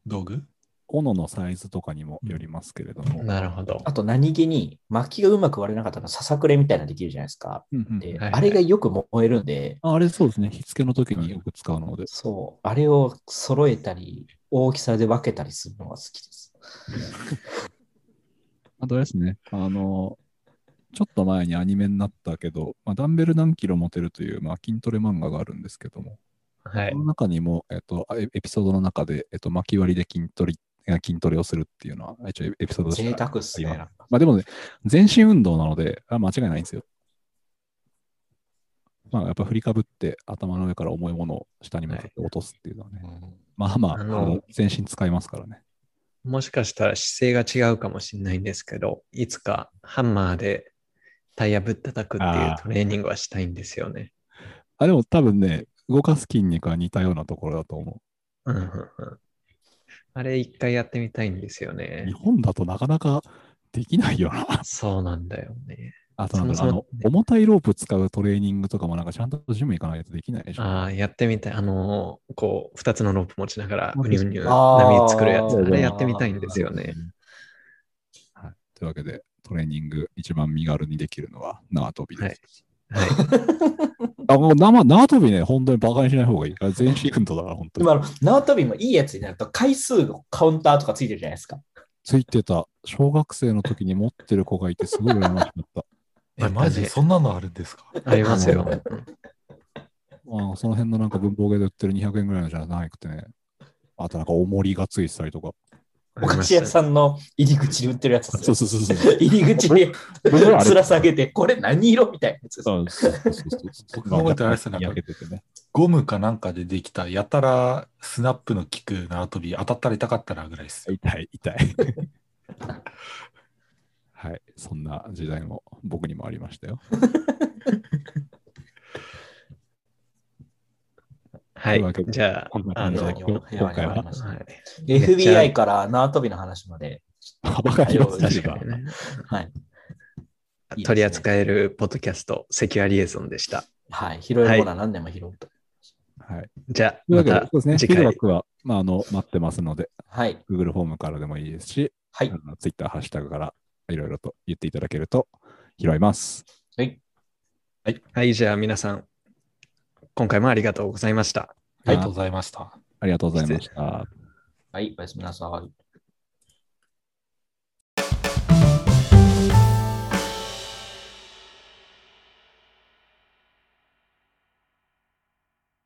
道具？斧のサイズとかにもよりますけれども。なるほど。あと何気に薪がうまく割れなかったらささくれみたいなのできるじゃないですか。うんうんで、はいあれがよく燃えるんで、ああれそうですね、火付けの時によく使うので。そう、あれを揃えたり、大きさで分けたりするのが好きです。あとですね、あの、ちょっと前にアニメになったけど、まあ、ダンベル何キロ持てるという、まあ、筋トレ漫画があるんですけども、はいそ。の中にも、えっと、エエピソードの中で、えっと、巻き割りで筋トレ、筋トレをするっていうのは、一応エピソード贅は沢っすね。まあでもね、全身運動なので、あ間違いないんですよ。まあやっぱ振りかぶって頭の上から重いものを下に向かって落とすっていうのはね、まあまあ、あの全身使いますからね。もしかしたら姿勢が違うかもしれないんですけど、いつかハンマーでタイヤぶったたくっていうトレーニングはしたいんですよね。あ、でも多分ね、動かす筋肉は似たようなところだと思うんうんうんあれ一回やってみたいんですよう。日ね。本だとなかなかできないよな。そうなんだよね。あとなんかあの重たいロープ使うトレーニングとかもなんかちゃんとジム行かないとできないでしょ。ああ、やってみたい。あのーこう、二つのロープ持ちながら、そううにゅうにゅう波作るやつ。あれやってみたいんですよね。はい。というわけで、トレーニング一番身軽にできるのは縄跳びです。はい。あ、もう縄縄跳びね、本当にバカにしない方がいい。あれ全身運動だから、本当に。でもあの、縄跳びもいいやつになると回数のカウンターとかついてるじゃないですか。ついてた。小学生の時に持ってる子がいて、すごい羨ましかった。え、マジ？そんなのあるんですか？ありますよ。あのその辺のなんか文房具で売ってる200円ぐらいのじゃなくてね。あとなんか重りがついてたりとか。お菓子屋さんの入り口に売ってるやつですそうよ。そうそうそう。入り口につら下げて、これ何色みたいなやつです。そうそうそうそう僕が覚えてるあれですね。ゴムかなんかでできた、やたらスナップの効く縄跳び、当たったら痛かったなぐらいですよ。痛い、痛い。はい。そんな時代も僕にもありましたよ。はいじゃあこんな、あの、感じでは今回はい。FBI から縄跳びの話まで。バカにはい取り扱えるポッドキャスト、セキュアリエゾンでした。はい。拾えるものは何でも拾うと。はい。じゃあ、またそうですね。次回フィードバッ。クは、まあ、あの、待ってますので、はい。Google フォームからでもいいですし、はい Twitter、ハッシュタグからいろいろと言っていただけると拾います。はい。はい、じゃあ皆さん、今回もありがとうございました。ありがとうございました。ありがとうございました。はい。おやすみなさい。